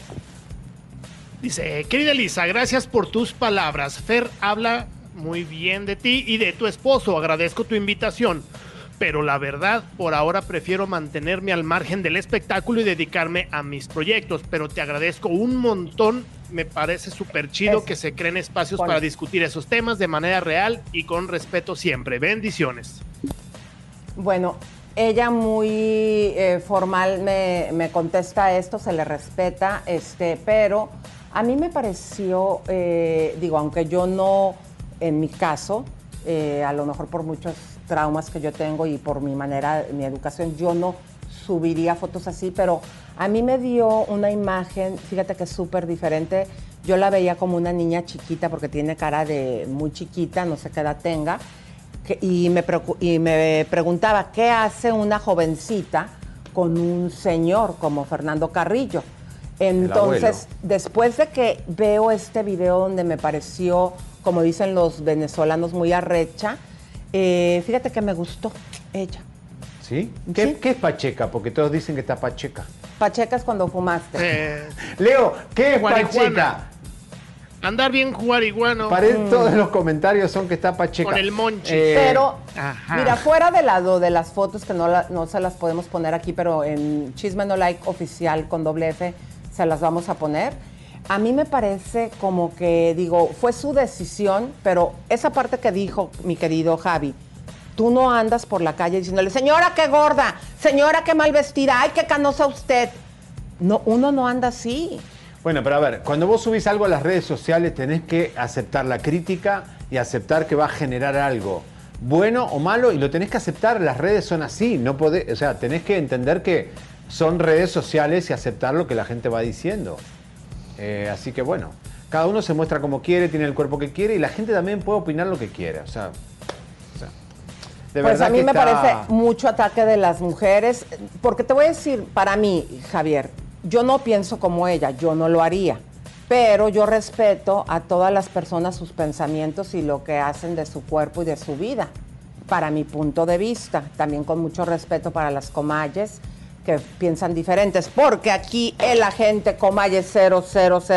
Dice, querida Elisa, gracias por tus palabras. Fer habla muy bien de ti y de tu esposo. Agradezco tu invitación. Pero la verdad, por ahora prefiero mantenerme al margen del espectáculo y dedicarme a mis proyectos. Pero te agradezco un montón. Me parece súper chido que se creen espacios para discutir esos temas de manera real y con respeto siempre. Bendiciones. Bueno, ella muy eh, formal me, me contesta esto, se le respeta, este, pero a mí me pareció, eh, digo, aunque yo no, en mi caso, eh, a lo mejor por muchos traumas que yo tengo y por mi manera, mi educación, yo no subiría fotos así, pero a mí me dio una imagen, fíjate que es súper diferente. Yo la veía como una niña chiquita porque tiene cara de muy chiquita, no sé qué edad tenga, que- y, me preocu- y me preguntaba, ¿qué hace una jovencita con un señor como Fernando Carrillo? Entonces, después de que veo este video donde me pareció, como dicen los venezolanos, muy arrecha, eh, fíjate que me gustó ella. ¿Sí? ¿Qué, qué es Pacheca? Porque todos dicen que está Pacheca. Pacheca es cuando fumaste. Eh, Leo, ¿qué es. Pacheca? Andar bien juariguano. Para él todos los comentarios son que está Pacheca. Con el monchi. Eh, Pero, Ajá. mira, fuera de lado de las fotos que no, la- no se las podemos poner aquí, pero en Chisme No Like oficial con doble F se las vamos a poner. A mí me parece como que, digo, fue su decisión, pero esa parte que dijo mi querido Javi, tú no andas por la calle diciéndole, señora, qué gorda, señora, qué mal vestida, ay, qué canosa usted. No, uno no anda así. Bueno, pero a ver, cuando vos subís algo a las redes sociales tenés que aceptar la crítica y aceptar que va a generar algo bueno o malo y lo tenés que aceptar, las redes son así, no podés, o sea, tenés que entender que son redes sociales y aceptar lo que la gente va diciendo. Eh, así que bueno, cada uno se muestra como quiere, tiene el cuerpo que quiere y la gente también puede opinar lo que quiera, o sea, de pues a mí me está- parece mucho ataque de las mujeres, porque te voy a decir, para mí, Javier, yo no pienso como ella, yo no lo haría, pero yo respeto a todas las personas sus pensamientos y lo que hacen de su cuerpo y de su vida, para mi punto de vista, también con mucho respeto para las comalles que piensan diferentes, porque aquí el agente comalle 000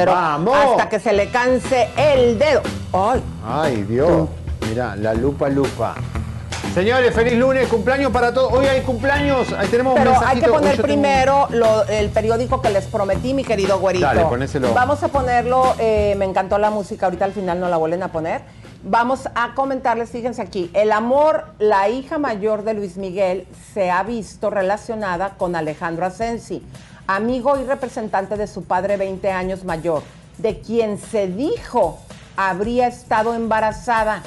¡Vamos! hasta que se le canse el dedo. ¡Ay! Ay, Dios. Mira, la lupa lupa. Señores, feliz lunes, cumpleaños para todos. Hoy hay cumpleaños, ahí tenemos un Pero hay que poner tengo primero lo- el periódico que les prometí, mi querido güerito. Dale, ponéselo. Vamos a ponerlo, eh, me encantó la música, ahorita al final no la vuelven a poner. Vamos a comentarles, fíjense aquí, el amor, la hija mayor de Luis Miguel se ha visto relacionada con Alejandro Asensi, amigo y representante de su padre 20 años mayor, de quien se dijo habría estado embarazada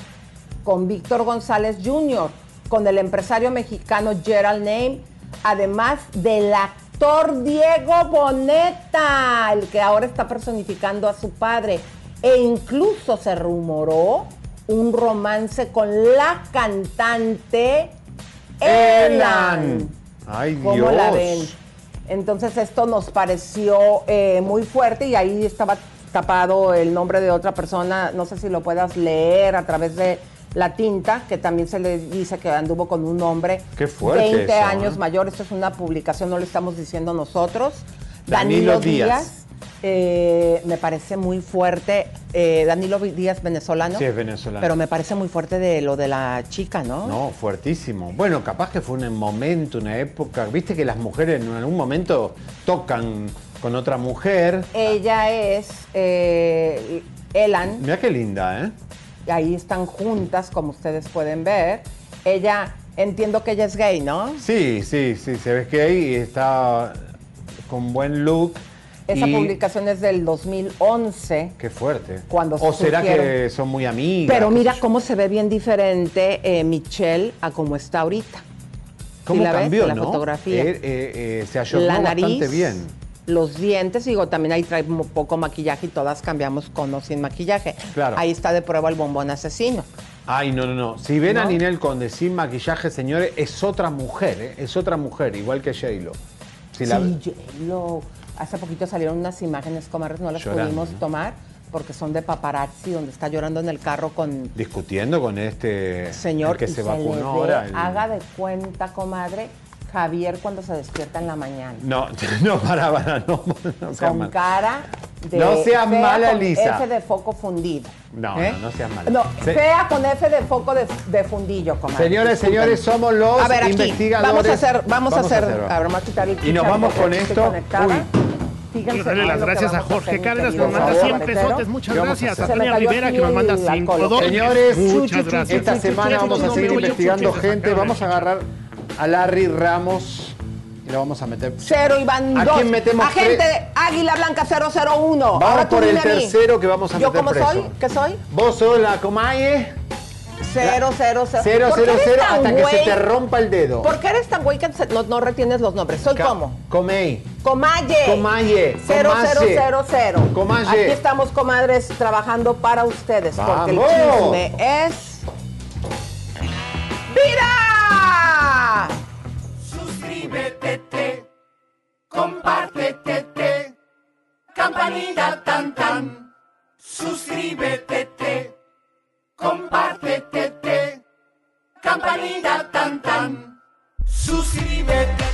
con Víctor González Jr., con el empresario mexicano Gerald Name, además del actor Diego Boneta, el que ahora está personificando a su padre. E incluso se rumoró un romance con la cantante Elan. Ay, ¿Cómo Dios. la ven? Entonces esto nos pareció eh, muy fuerte y ahí estaba tapado el nombre de otra persona, no sé si lo puedas leer a través de la tinta, que también se le dice que anduvo con un hombre Qué fuerte 20 eso, años ¿eh? mayor. Esto es una publicación, no lo estamos diciendo nosotros. Danilo Danilo, Díaz. Díaz. eh, me parece muy fuerte. eh, Danilo Díaz, venezolano. Sí, es venezolano. Pero me parece muy fuerte de lo de la chica, ¿no? No, fuertísimo. Bueno, capaz que fue un momento, una época. Viste que las mujeres en algún momento tocan con otra mujer. Ella es eh, Elan. Mira qué linda, ¿eh? Ahí están juntas, como ustedes pueden ver. Ella, entiendo que ella es gay, ¿no? Sí, sí, sí, se ve que ahí está con buen look. Esa y- publicación es del 2011. Qué fuerte. Cuando o será surgieron. que son muy amigas. Pero mira cómo se ve bien diferente eh, Michelle a cómo está ahorita. cómo ¿Sí la ves cambió, en la ¿no? fotografía? Eh, eh, eh, se ayornó la nariz, bastante bien. Los dientes, digo, también ahí trae poco maquillaje y todas cambiamos con o sin maquillaje. Claro. Ahí está de prueba el bombón asesino. Ay, no, no, no. Si ven a. Ninel Conde sin maquillaje, señores, es otra mujer, ¿eh? Es otra mujer, igual que J-Lo. Si la- Sí, yo- lo- hace poquito salieron unas imágenes, comadres, no las Llorando, pudimos ¿no? tomar porque son de paparazzi, donde está llorando en el carro con discutiendo con este señor el que se le vacunó ahora. el- Haga de cuenta, comadre, Javier cuando se despierta en la mañana. No, no, para, para, no, no con mal. cara de No seas fea mala, con Lisa. F de foco fundido. No, ¿Eh? no, no seas mala. No, Se- fea con F de foco de, de fundillo, comadre. Señores, señores, somos los a ver, aquí, investigadores. Vamos a hacer, vamos, a hacer, a ver, vamos a quitar el Y nos vamos con esto. Uy. Fíjense darle las que gracias a Jorge Cárdenas, querido nos manda Raúl 100 Barretero. pesotes. Muchas ¿Qué vamos a gracias. A? Tania Rivera, que nos manda el 5 alcohol. dólares. Señores, muchas gracias. esta semana vamos a seguir investigando gente. Vamos a agarrar a Larry Ramos y lo vamos a meter. Cero Iván ¿A 2. quién metemos Agente Águila Blanca 001. Vamos Ahora por el tercero que vamos a ¿Yo meter cómo preso. soy? ¿Qué soy? Vos sos la Comaye. Cero, cero, cero. Cero, ¿Por qué cero, cero, hasta que se te rompa el dedo. ¿Por qué eres tan güey que no, no retienes los nombres? ¿Soy Ca- cómo? Comey. Comaye. Comaye. Cero, cero, cero, cero. Comaye. Aquí estamos, comadres, trabajando para ustedes. Porque el chisme es... Suscríbete, te, compártete, te, campanita tan tan. Suscríbete, te, compártete, te, campanita tan tan. Suscríbete, te, suscríbete,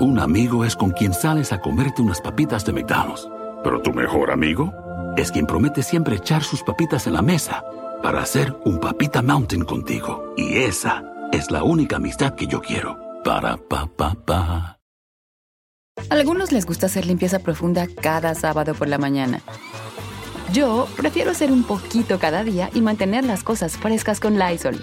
Un amigo es con quien sales a comerte unas papitas de McDonald's. Pero tu mejor amigo es quien promete siempre echar sus papitas en la mesa para hacer un papita mountain contigo. Y esa es la única amistad que yo quiero. Para pa pa pa. Algunos les gusta hacer limpieza profunda cada sábado por la mañana. Yo prefiero hacer un poquito cada día y mantener las cosas frescas con Lysol.